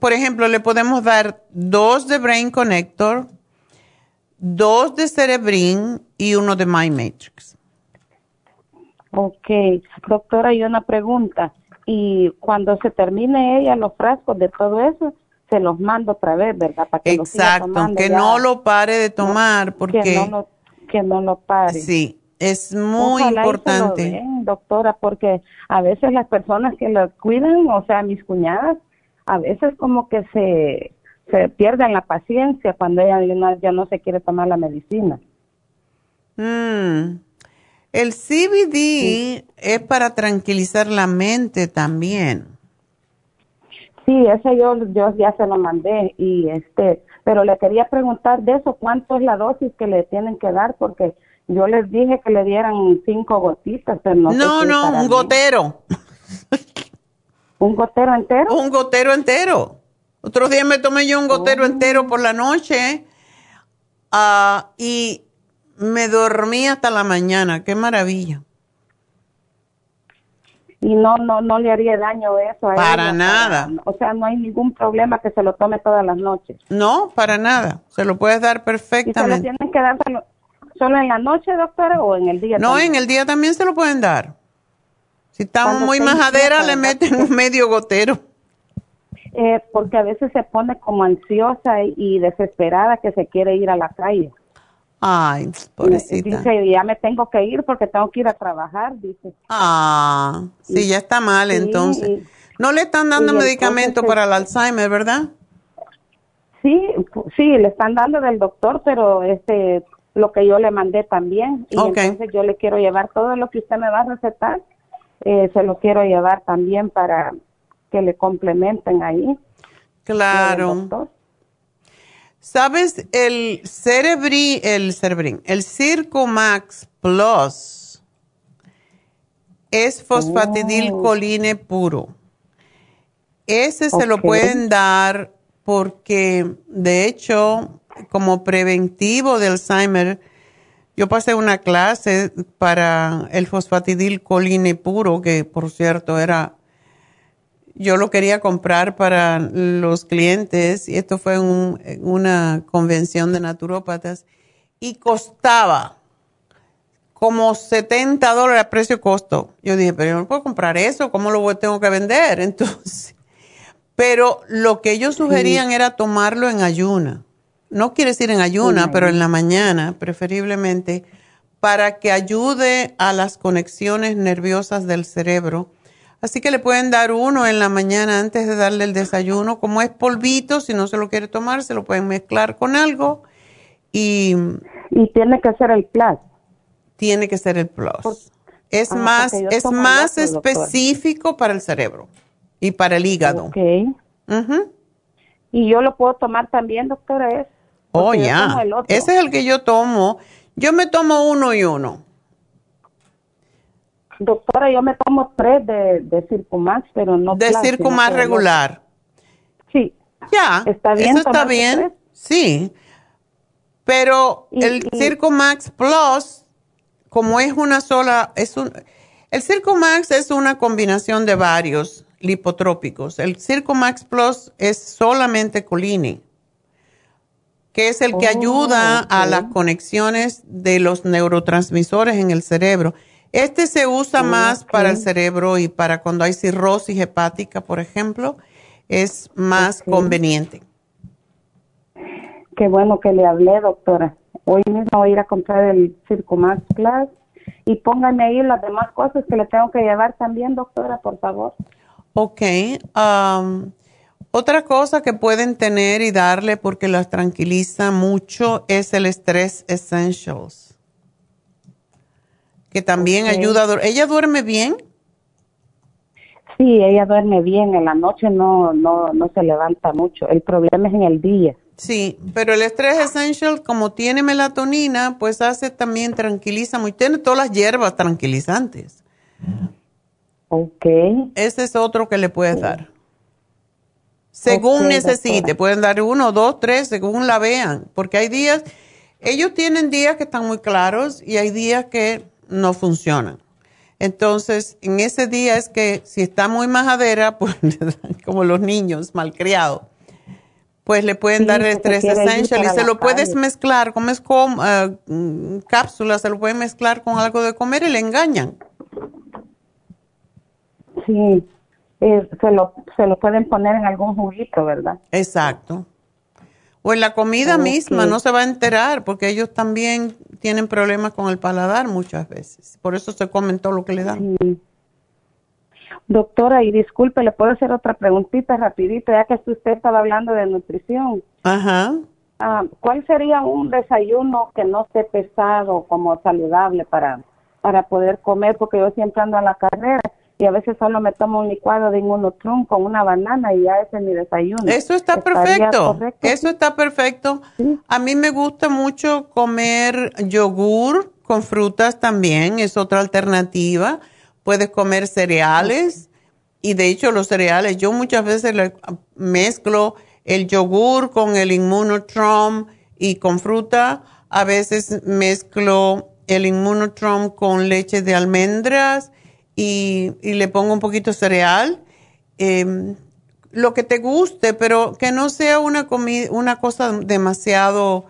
por ejemplo, le podemos dar dos de Brain Connector, dos de Cerebrin y uno de Mind Matrix. Ok, doctora, y una pregunta y cuando se termine ella los frascos de todo eso, se los mando otra vez, ¿verdad? Para que Exacto, que no lo pare de tomar porque... Que no lo, que no lo pare. Sí, es muy importante. doctora, porque a veces las personas que lo cuidan, o sea, mis cuñadas, a veces como que se, se pierden la paciencia cuando ella ya no se quiere tomar la medicina. Mm. El CBD es para tranquilizar la mente también. Sí, ese yo, yo ya se lo mandé y este, pero le quería preguntar de eso, ¿cuánto es la dosis que le tienen que dar? Porque yo les dije que le dieran cinco gotitas, pero no. No, no, un gotero. ¿Un gotero entero? Un gotero entero. Otro día me tomé yo un gotero oh. entero por la noche uh, y me dormí hasta la mañana, qué maravilla. Y no, no, no le haría daño eso a Para nada. o sea, no hay ningún problema que se lo tome todas las noches. No, para nada. Se lo puedes dar perfectamente. ¿Y se lo tienen que dar solo, en la noche, doctora, o en el día? No, en el día también se lo pueden dar. Si estamos muy majadera, le meten un medio gotero. Eh, porque a veces se pone como ansiosa y desesperada que se quiere ir a la calle. Ay, pobrecita. Dice, ya me tengo que ir porque tengo que ir a trabajar, dice. Ah, sí, ya está mal entonces. no le están dando medicamento para el Alzheimer, ¿verdad? Sí, sí, le están dando del doctor, pero este, lo que yo le mandé también. Y entonces yo le quiero llevar todo lo que usted me va a recetar, eh, se lo quiero llevar también para que le complementen ahí. Claro. ¿Sabes? El Cerebri, el Cerebrin, el Circo Max Plus es fosfatidilcoline oh. puro. Ese se lo pueden dar porque, de hecho, como preventivo de Alzheimer, yo pasé una clase para el fosfatidilcoline puro, que por cierto era yo lo quería comprar para los clientes y esto fue en, una convención de naturópatas y costaba como 70 dólares a precio costo. Yo dije, pero yo no puedo comprar eso, ¿cómo lo tengo que vender? Entonces, pero lo que ellos sugerían era tomarlo en ayuna. No quiere decir en ayuna, pero en la mañana, preferiblemente, para que ayude a las conexiones nerviosas del cerebro Así que le pueden dar uno en la mañana antes de darle el desayuno. Como es polvito, si no se lo quiere tomar, se lo pueden mezclar con algo. Y, y tiene que ser el plus. Tiene que ser el plus. es ah, más, es más específico para el cerebro y para el hígado. Ok. Y yo lo puedo tomar también, doctora. ¿es? Oh, ya. Ese es el que yo tomo. Yo me tomo uno y uno. Doctora, yo me tomo tres de, de Circumax, pero no. De Circumax regular. Sí. Ya. ¿Está bien? Eso está bien. Sí. Pero el Circumax Plus, como es una sola, es un, el Circumax es una combinación de varios lipotrópicos. El Circumax Plus es solamente colini, que es el que oh, ayuda a las conexiones de los neurotransmisores en el cerebro. Este se usa más para el cerebro y para cuando hay cirrosis hepática, por ejemplo, es más conveniente. Qué bueno que le hablé, doctora. Hoy mismo voy a ir a comprar el Circumax Plus y póngame ahí las demás cosas que le tengo que llevar también, doctora, por favor. Ok. Um, Otra cosa que pueden tener y darle porque las tranquiliza mucho es el Stress Essentials, que también ayuda a. ¿Ella duerme bien? Sí, ella duerme bien, en la noche no, no, no se levanta mucho, el problema es en el día. Sí, pero el Stress Essential, como tiene melatonina, pues hace también, tranquiliza muy, tiene todas las hierbas tranquilizantes. Ok. Ese es otro que le puedes dar. Según necesite, pueden dar uno, dos, tres, según la vean, porque hay días, ellos tienen días que están muy claros y hay días que no funcionan. Entonces, en ese día es que si está muy majadera, pues como los niños malcriados, pues le pueden dar el Stress Essential y se lo puedes mezclar, comes con uh, cápsulas, se lo pueden mezclar con algo de comer y le engañan. Sí, eh, se, lo, se lo pueden poner en algún juguito, ¿verdad? Exacto. O en la comida misma, no se va a enterar, porque ellos también tienen problemas con el paladar muchas veces. Por eso se comen todo lo que le dan. Doctora, y disculpe, ¿le puedo hacer otra preguntita rapidito, ya que usted estaba hablando de nutrición? Ajá. Ah, ¿Cuál sería un desayuno que no esté pesado, como saludable para, para poder comer? Porque yo siempre ando a la carrera y a veces solo me tomo un licuado de inmunotrum con una banana y ya ese es mi desayuno. Eso está perfecto. Eso está perfecto. A mí me gusta mucho comer yogur con frutas también, es otra alternativa. Puedes comer cereales y de hecho los cereales, yo muchas veces mezclo el yogur con el inmunotrum y con fruta. A veces mezclo el inmunotrum con leche de almendras y, le pongo un poquito de cereal, em, lo que te guste, pero que no sea una, una cosa demasiado...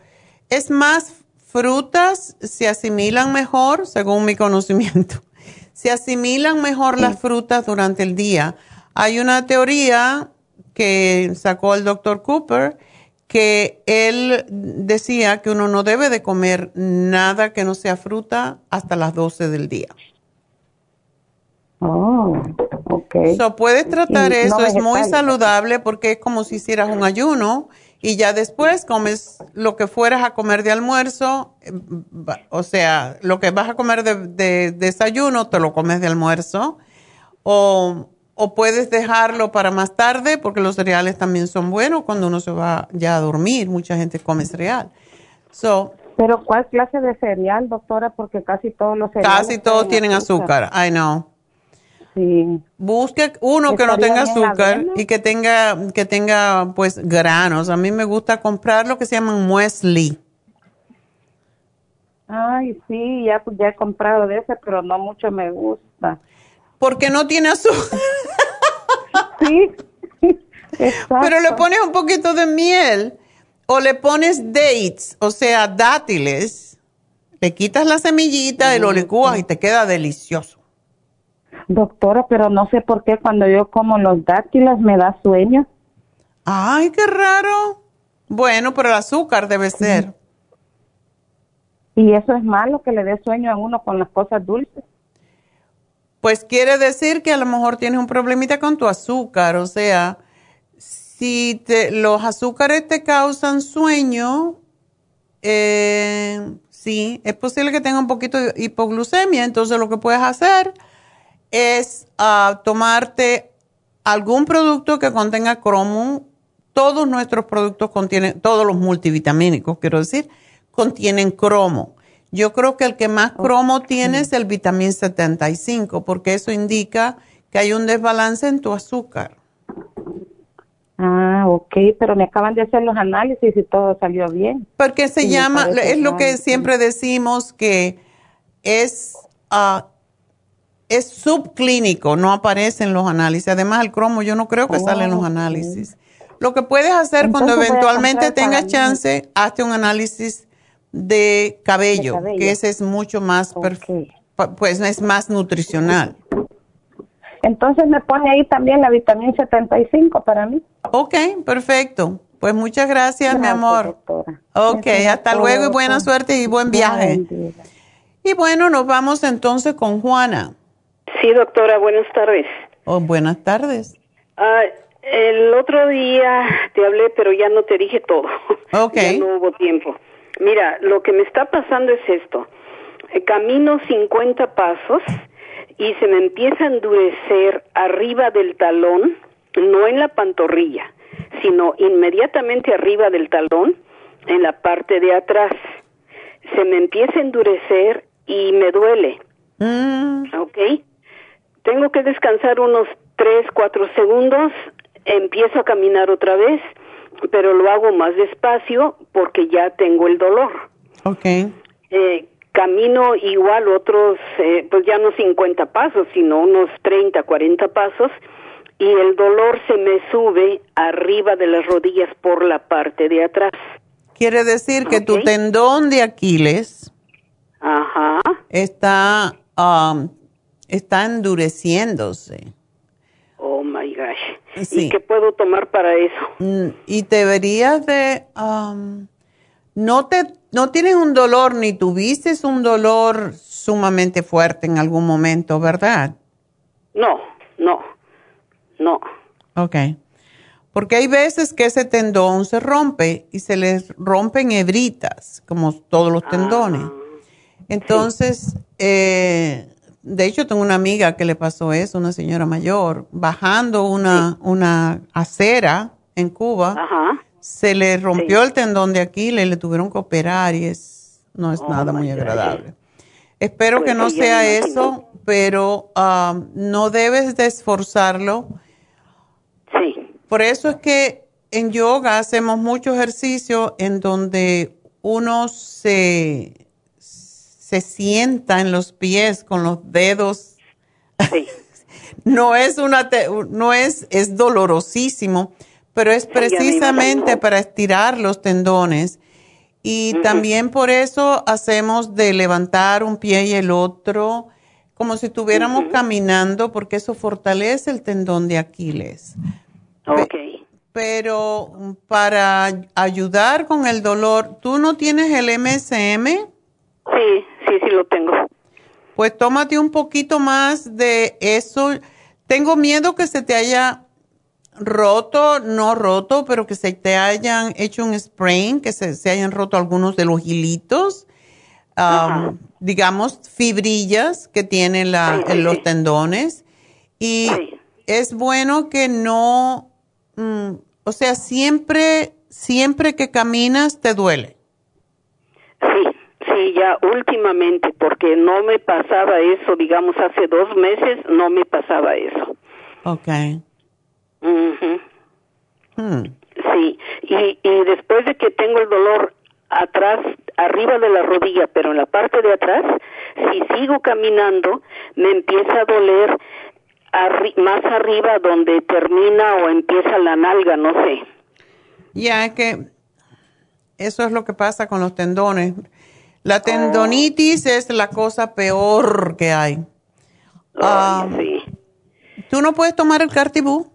Es más, frutas se asimilan mejor, según mi conocimiento. Se asimilan mejor las frutas durante el día. Hay una teoría que sacó el doctor Cooper que él decía que uno no debe de comer nada que no sea fruta hasta las 12 del día. Oh, ok. So, puedes tratar eso, es muy saludable porque es como si hicieras un ayuno y ya después comes lo que fueras a comer de almuerzo, eh, o sea, lo que vas a comer de, desayuno te lo comes de almuerzo o, o, puedes dejarlo para más tarde porque los cereales también son buenos cuando uno se va ya a dormir, mucha gente come cereal. So, pero ¿cuál clase de cereal, doctora? Porque casi todos los cereales Casi todos tienen azúcar, I know. Sí. Busque uno que no tenga azúcar y que tenga, que tenga pues granos. A mí me gusta comprar lo que se llaman muesli. Ay, sí, ya, ya he comprado de ese, pero no mucho me gusta. Porque no tiene azúcar. sí. Pero le pones un poquito de miel o le pones dates, o sea, dátiles. Le quitas la semillita y lo licúas y te queda delicioso. Doctora, pero no sé por qué cuando yo como los dátiles me da sueño. Ay, qué raro. Bueno, pero el azúcar debe ser. ¿Y eso es malo que le dé sueño a uno con las cosas dulces? Pues quiere decir que a lo mejor tienes un problemita con tu azúcar, o sea, si te, los azúcares te causan sueño, eh, sí, es posible que tenga un poquito de hipoglucemia, entonces lo que puedes hacer es ah, tomarte algún producto que contenga cromo. Todos nuestros productos contienen, todos los multivitamínicos, quiero decir, contienen cromo. Yo creo que el que más cromo tiene es el vitamín 75, porque eso indica que hay un desbalance en tu azúcar. Ah, ok, pero me acaban de hacer los análisis y todo salió bien. Porque se llama, es lo que siempre decimos que es uh, es subclínico, no aparece en los análisis. Además, el cromo yo no creo que sale en los análisis. Lo que puedes hacer cuando eventualmente tengas chance, hazte un análisis de cabello, que ese es mucho más, pues es más nutricional. Entonces me pone ahí también la vitamina 75 para mí. Ok, perfecto. Pues muchas gracias, mi amor. Ok, hasta luego y buena suerte y buen viaje. Y bueno, nos vamos entonces con Juana. Sí, doctora, buenas tardes. Oh, buenas tardes. Ah, El otro día te hablé, pero ya no te dije todo. Ok. ya no hubo tiempo. Mira, lo que me está pasando es esto. Eh, Camino 50 pasos y se me empieza a endurecer arriba del talón, no en la pantorrilla, sino inmediatamente arriba del talón, en la parte de atrás. Se me empieza a endurecer y me duele. ¿Ok? Tengo que descansar unos 3, 4 segundos, empiezo a caminar otra vez, pero lo hago más despacio porque ya tengo el dolor. Ok. Eh, camino igual otros, eh, pues ya no 50 pasos, sino unos 30, 40 pasos, y el dolor se me sube arriba de las rodillas por la parte de atrás. Quiere decir que tu tendón de Aquiles Ajá. está, um, está endureciéndose. Oh my gosh. Sí. ¿Y qué puedo tomar para eso? Mm, Y deberías de... um, no, te, no tienes un dolor ni tuviste un dolor sumamente fuerte en algún momento, ¿verdad? No, no, no. Ok. Porque hay veces que ese tendón se rompe y se les rompen hebritas, como todos los tendones. Entonces, eh, de hecho, tengo una amiga que le pasó eso, una señora mayor, bajando una, una acera en Cuba, se le rompió el tendón de Aquiles, le tuvieron que operar y es, no es nada muy agradable. Espero que no sea eso, pero ah, no debes de esforzarlo. Sí. Por eso es que en yoga hacemos mucho ejercicio en donde uno se, se sienta en los pies con los dedos. no es una te- no es es dolorosísimo, pero es precisamente para estirar los tendones. Y también por eso hacemos de levantar un pie y el otro como si estuviéramos caminando, porque eso fortalece el tendón de Aquiles. Ok. Pero para ayudar con el dolor, ¿tú no tienes el MSM? Sí, sí, sí lo tengo. Pues tómate un poquito más de eso. Tengo miedo que se te haya roto, no roto, pero que se te hayan hecho un sprain, que se, se hayan roto algunos de los hilitos, um, digamos, fibrillas que tienen la, en los tendones. Y es bueno que no, mm, o sea, siempre, siempre que caminas te duele. Ya últimamente, porque no me pasaba eso, digamos, hace dos meses no me pasaba eso. Ok. Hmm. Sí, y, y después de que tengo el dolor atrás, arriba de la rodilla, pero en la parte de atrás, si sigo caminando, me empieza a doler arri- más arriba donde termina o empieza la nalga, no sé. Ya es que eso es lo que pasa con los tendones. La tendonitis es la cosa peor que hay. Ah, ¿Tú no puedes tomar el cartibú?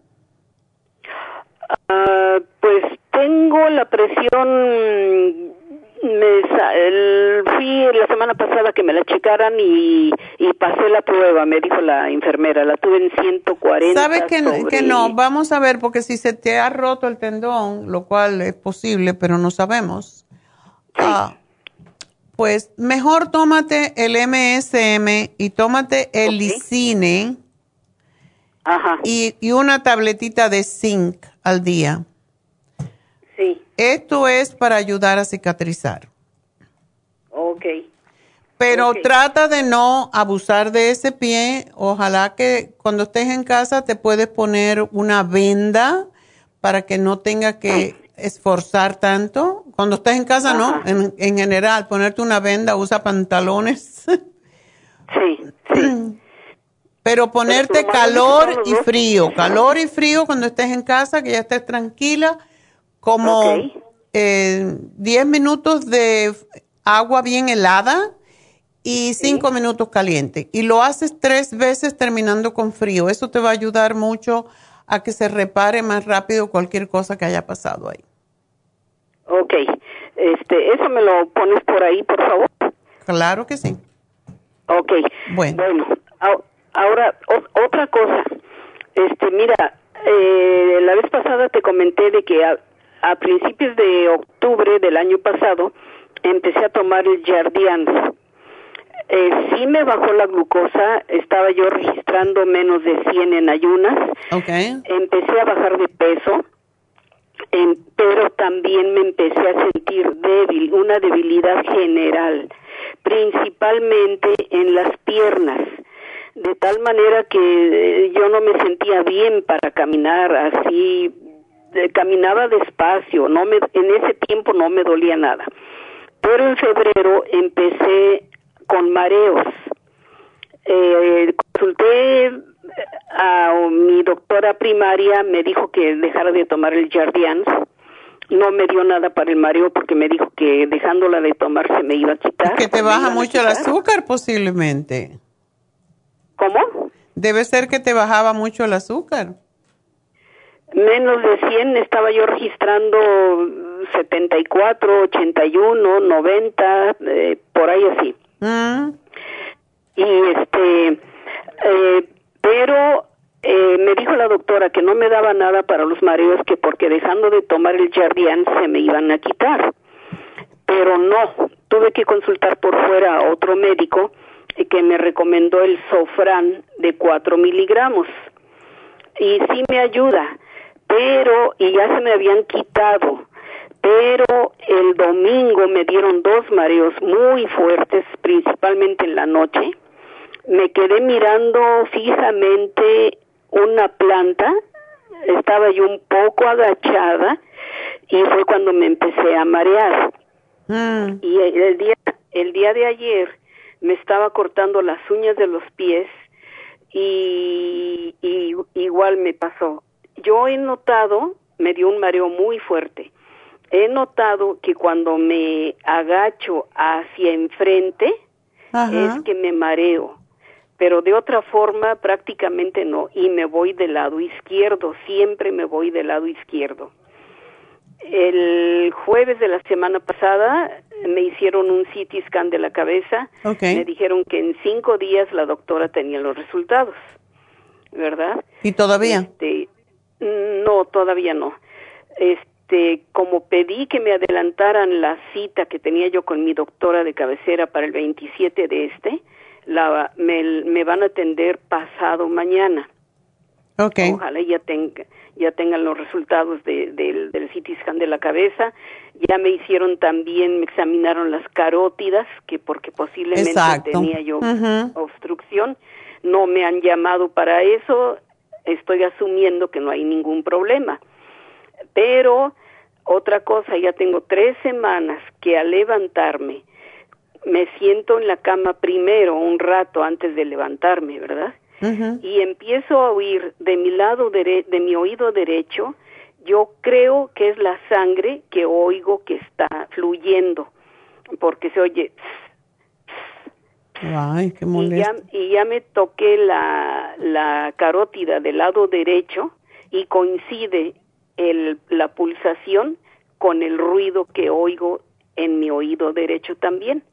Ah, pues tengo la presión, me el- fui la semana pasada que me la checaran y, y pasé la prueba, me dijo la enfermera, la tuve en 140. ¿Sabes que, sobre- que no? Vamos a ver, porque si se te ha roto el tendón, lo cual es posible, pero no sabemos. ah, pues mejor tómate el MSM y tómate el Licine y, y una tabletita de zinc al día. Sí, Esto es para ayudar a cicatrizar. ok. Pero trata de no abusar de ese pie. Ojalá que cuando estés en casa te puedes poner una venda para que no tenga que esforzar tanto. Cuando estés en casa, no. En, en general, ponerte una venda, usa pantalones. Sí, Pero ponerte calor y frío. Calor y frío cuando estés en casa, que ya estés tranquila. Como eh, 10 minutos de agua bien helada y 5 minutos caliente. Y lo haces tres veces terminando con frío. Eso te va a ayudar mucho a que se repare más rápido cualquier cosa que haya pasado ahí. Ok, este, eso me lo pones por ahí, por favor. Claro que sí. Ok. Bueno. au- ahora, o- otra cosa. Este, mira, eh, la vez comenté de que a, a principios de octubre del año pasado empecé a tomar el Jardiance. Eh, sí me bajó la glucosa, estaba yo registrando menos de 100 en ayunas. Okay. Empecé a bajar de peso, em, pero también me empecé a sentir débil, una debilidad general, principalmente en las piernas, de tal manera que eh, yo no me sentía bien para caminar así, eh, caminaba despacio, no me, en ese tiempo no me dolía nada. Pero en febrero empecé con mareos. Eh, consulté a mi doctora primaria, me dijo que dejara de tomar el Jardiance. No me dio nada para el mareo porque me dijo que dejándola de tomar se me iba a quitar. Que te baja mucho el azúcar posiblemente. ¿Cómo? Debe ser que te bajaba mucho el azúcar. Menos de 100 estaba yo registrando 74, 81, 90, eh, por ahí así. Mm. y este eh, pero eh, me dijo la doctora que no me daba nada para los mareos que porque dejando de tomar el Jardian se me iban a quitar. Pero no tuve que consultar por fuera a otro médico eh, que me recomendó el Sofran de 4 miligramos. Y sí me ayuda pero y ya se me habían quitado. Pero el domingo me dieron dos mareos muy fuertes, principalmente en la noche. Me quedé mirando fijamente una planta, estaba yo un poco agachada y fue cuando me empecé a marear. Mm. Y el día, el día de ayer me estaba cortando las uñas de los pies y, y igual me pasó. Yo he notado, me dio un mareo muy fuerte he notado que cuando me agacho hacia enfrente Ajá. es que me mareo, pero de otra forma prácticamente no, y me voy del lado izquierdo, siempre me voy del lado izquierdo. El jueves de la semana pasada me hicieron un CT scan de la cabeza, me dijeron que en cinco días la doctora tenía los resultados, ¿verdad? ¿Y todavía? Este, no, todavía no. Este, como pedí que me adelantaran la cita que tenía yo con mi doctora de cabecera para el 27 de este, la, me, me van a atender pasado mañana. Ok. Ojalá ya tenga, ya tengan los resultados de, del, del CT scan de la cabeza. Ya me hicieron también, me examinaron las carótidas, que porque posiblemente Exacto. tenía yo obstrucción. No me han llamado para eso. Estoy asumiendo que no hay ningún problema. Pero otra cosa, ya tengo tres semanas que al levantarme me siento en la cama primero un rato antes de levantarme, ¿verdad? Y empiezo a oír de mi lado dere- de mi oído derecho, yo creo que es la sangre que oigo que está fluyendo, porque se oye Ay, qué y molesto. ya, y ya me toqué la, la carótida del lado derecho y coincide el, la pulsación con el ruido que oigo en mi oído derecho también.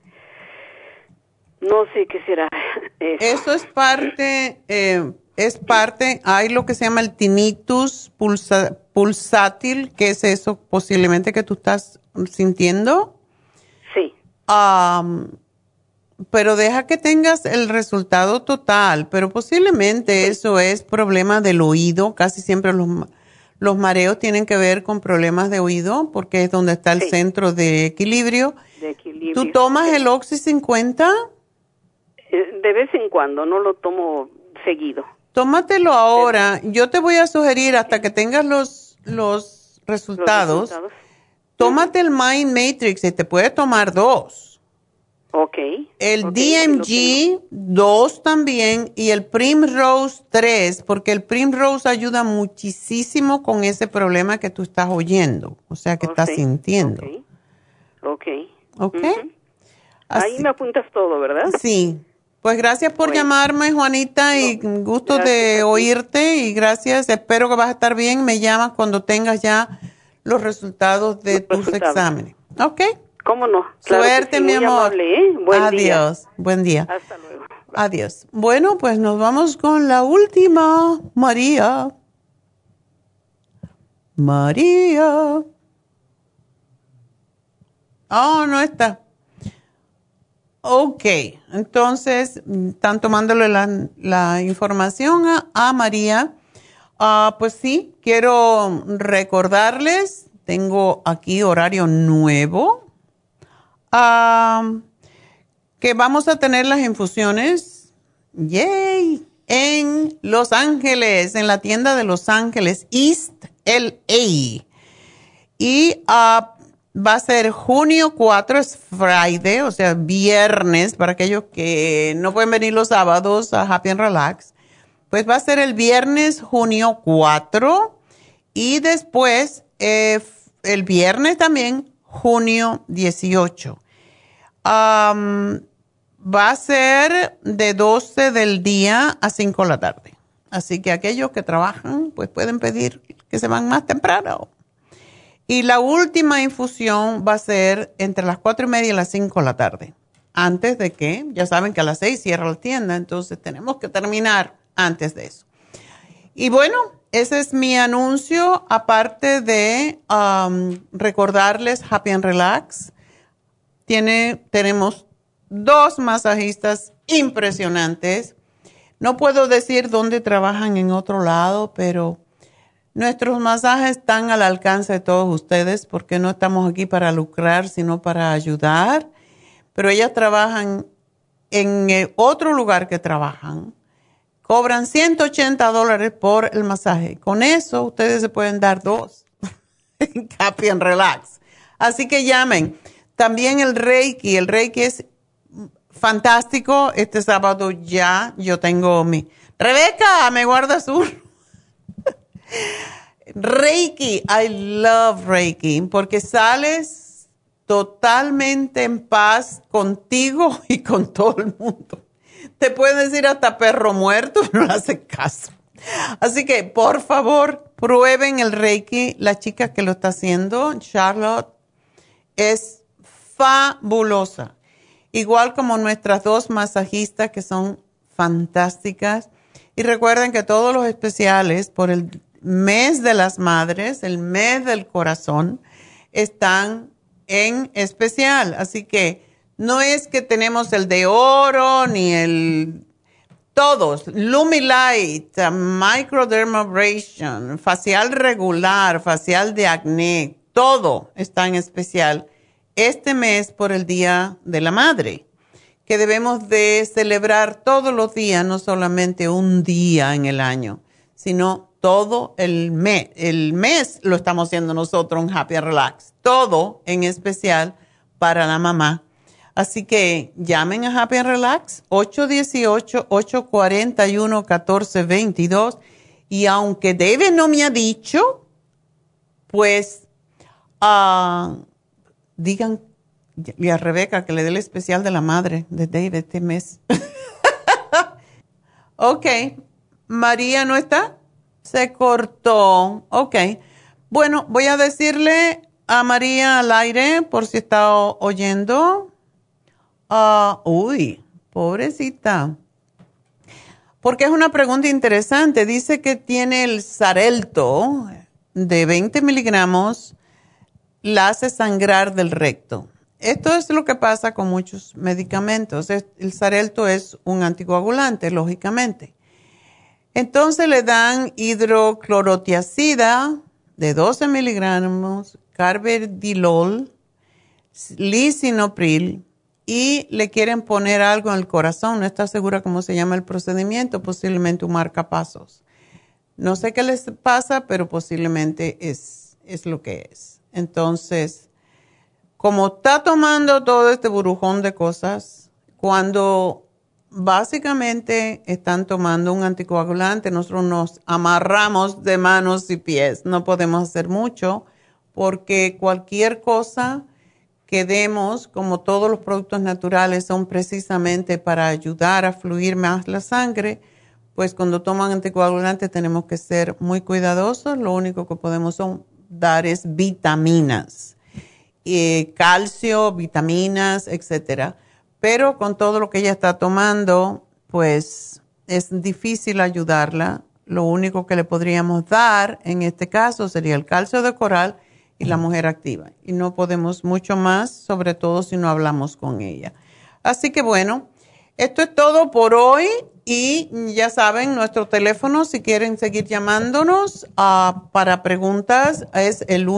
No sé qué será eso. Eso es parte, eh, es parte, hay lo que se llama el tinnitus pulsa- pulsátil, que es eso posiblemente que tú estás sintiendo. Sí. Am, pero deja que tengas el resultado total, pero posiblemente eso es problema del oído, casi siempre los mareos tienen que ver con problemas de oído, porque es donde está el centro de equilibrio. De equilibrio. ¿Tú tomas el Oxy 50? Eh, De vez en cuando, no lo tomo seguido. Tómatelo ahora. Yo te voy a sugerir hasta que tengas los, los resultados. resultados. Tómate el Mind Matrix y te puede tomar dos. Ok. El DMG 2 también y el Primrose 3, porque el Primrose ayuda muchísimo con ese problema que tú estás oyendo, o sea, que estás sintiendo. Ok. ¿Ok? Ahí Así- me apuntas todo, ¿verdad? Sí. Pues gracias por Bueno. llamarme, Juanita, y gusto de oírte y gracias. Espero que vas a estar bien. Me llamas cuando tengas ya los resultados de tus resultados. exámenes. ¿Ok? ¿Cómo no? Claro Suerte, sí, mi amor. amable, ¿eh? Buen día. Adiós. Buen día. Hasta luego. Adiós. Bueno, pues nos vamos con la última, María. María. Oh, no está. Ok, entonces están tomándole la, información a, María. Ah, pues sí, quiero recordarles, tengo aquí horario nuevo, ah, que vamos a tener las infusiones, yay, en Los Ángeles, en la tienda de Los Ángeles, East LA. Y uh, Va a ser junio 4, es Friday, o sea, viernes, para aquellos que no pueden venir los sábados a Happy and Relax. Pues va a ser el viernes junio 4 y después eh, el viernes también junio 18. va a ser de 12 del día a 5 de la tarde. Así que aquellos que trabajan, pues pueden pedir que se van más temprano. Y la última infusión va a ser entre las cuatro y media y las 5 de la tarde. Antes de que, ya saben que a las 6 cierra la tienda, entonces tenemos que terminar antes de eso. Y bueno, ese es mi anuncio, aparte de um, recordarles Happy and Relax. Tiene, tenemos dos masajistas impresionantes. No puedo decir dónde trabajan en otro lado, pero Nuestros masajes están al alcance de todos ustedes porque no estamos aquí para lucrar, sino para ayudar. Pero ellas trabajan en otro lugar que trabajan. Cobran 180 dólares por el masaje. Con eso ustedes se pueden dar dos. Happy and relax. Así que llamen. También el Reiki. El Reiki es fantástico. Este sábado ya yo tengo mi... Rebeca, ¿me guardas uno? Reiki, I love Reiki, porque sales totalmente en paz contigo y con todo el mundo. Te pueden decir hasta perro muerto, pero no hace caso. Así que, por favor, prueben el Reiki. La chica que lo está haciendo, Charlotte, es fabulosa. Igual como nuestras dos masajistas que son fantásticas. Y recuerden que todos los especiales por el mes de las madres, el mes del corazón, están en especial. Así que no es que tenemos el de oro ni el... Todos, Lumilight, Microdermabrasion, facial regular, facial de acné, todo está en especial este mes por el Día de la Madre, que debemos de celebrar todos los días, no solamente un día en el año, sino todo el mes. El mes lo estamos haciendo nosotros en Happy Relax. Todo en especial para la mamá. Así que llamen a Happy Relax 818-841-1422. Y aunque David no me ha dicho, pues uh, digan y a Rebeca que le dé el especial de la madre de David este mes. ok, María no está. Se cortó. Ok. Bueno, voy a decirle a María al aire por si está oyendo. Ah, uy, pobrecita. Porque es una pregunta interesante. Dice que tiene el sarelto de 20 miligramos, la hace sangrar del recto. Esto es lo que pasa con muchos medicamentos. El sarelto es un anticoagulante, lógicamente. Entonces le dan hidroclorotiacida de 12 miligramos, carbedilol, lisinopril y le quieren poner algo en el corazón. No está segura cómo se llama el procedimiento, posiblemente un marcapasos. No sé qué les pasa, pero posiblemente es, es lo que es. Entonces, como está tomando todo este burujón de cosas, cuando básicamente están tomando un anticoagulante, nosotros nos amarramos de manos y pies, no podemos hacer mucho porque cualquier cosa que demos, como todos los productos naturales, son precisamente para ayudar a fluir más la sangre, pues cuando toman anticoagulantes tenemos que ser muy cuidadosos, lo único que podemos dar es vitaminas, eh, calcio, vitaminas, etcétera pero con todo lo que ella está tomando, pues es difícil ayudarla lo único que le podríamos dar en este caso sería el calcio de coral y la mujer activa. Y no podemos mucho más, sobre todo si no hablamos con ella. Así que bueno, esto es todo por hoy y ya saben, nuestro teléfono, si quieren seguir llamándonos ah, para preguntas, es el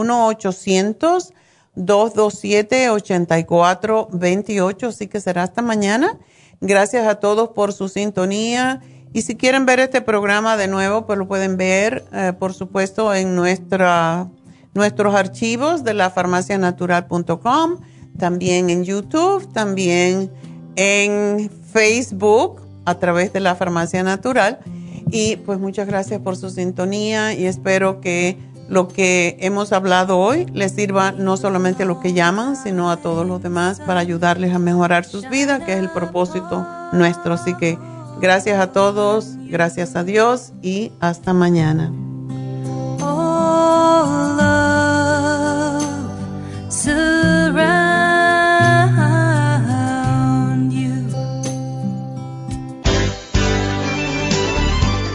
1-800-227-8428, así que será hasta mañana. Gracias a todos por su sintonía. Y si quieren ver este programa de nuevo, pues lo pueden ver, eh, por supuesto, en nuestra, nuestros archivos de la farmacianatural.com, también en YouTube, también en Facebook a través de la Farmacia Natural. Y pues muchas gracias por su sintonía y espero que lo que hemos hablado hoy les sirva no solamente a los que llaman, sino a todos los demás para ayudarles a mejorar sus vidas, que es el propósito nuestro. Así que gracias a todos, gracias a Dios y hasta mañana.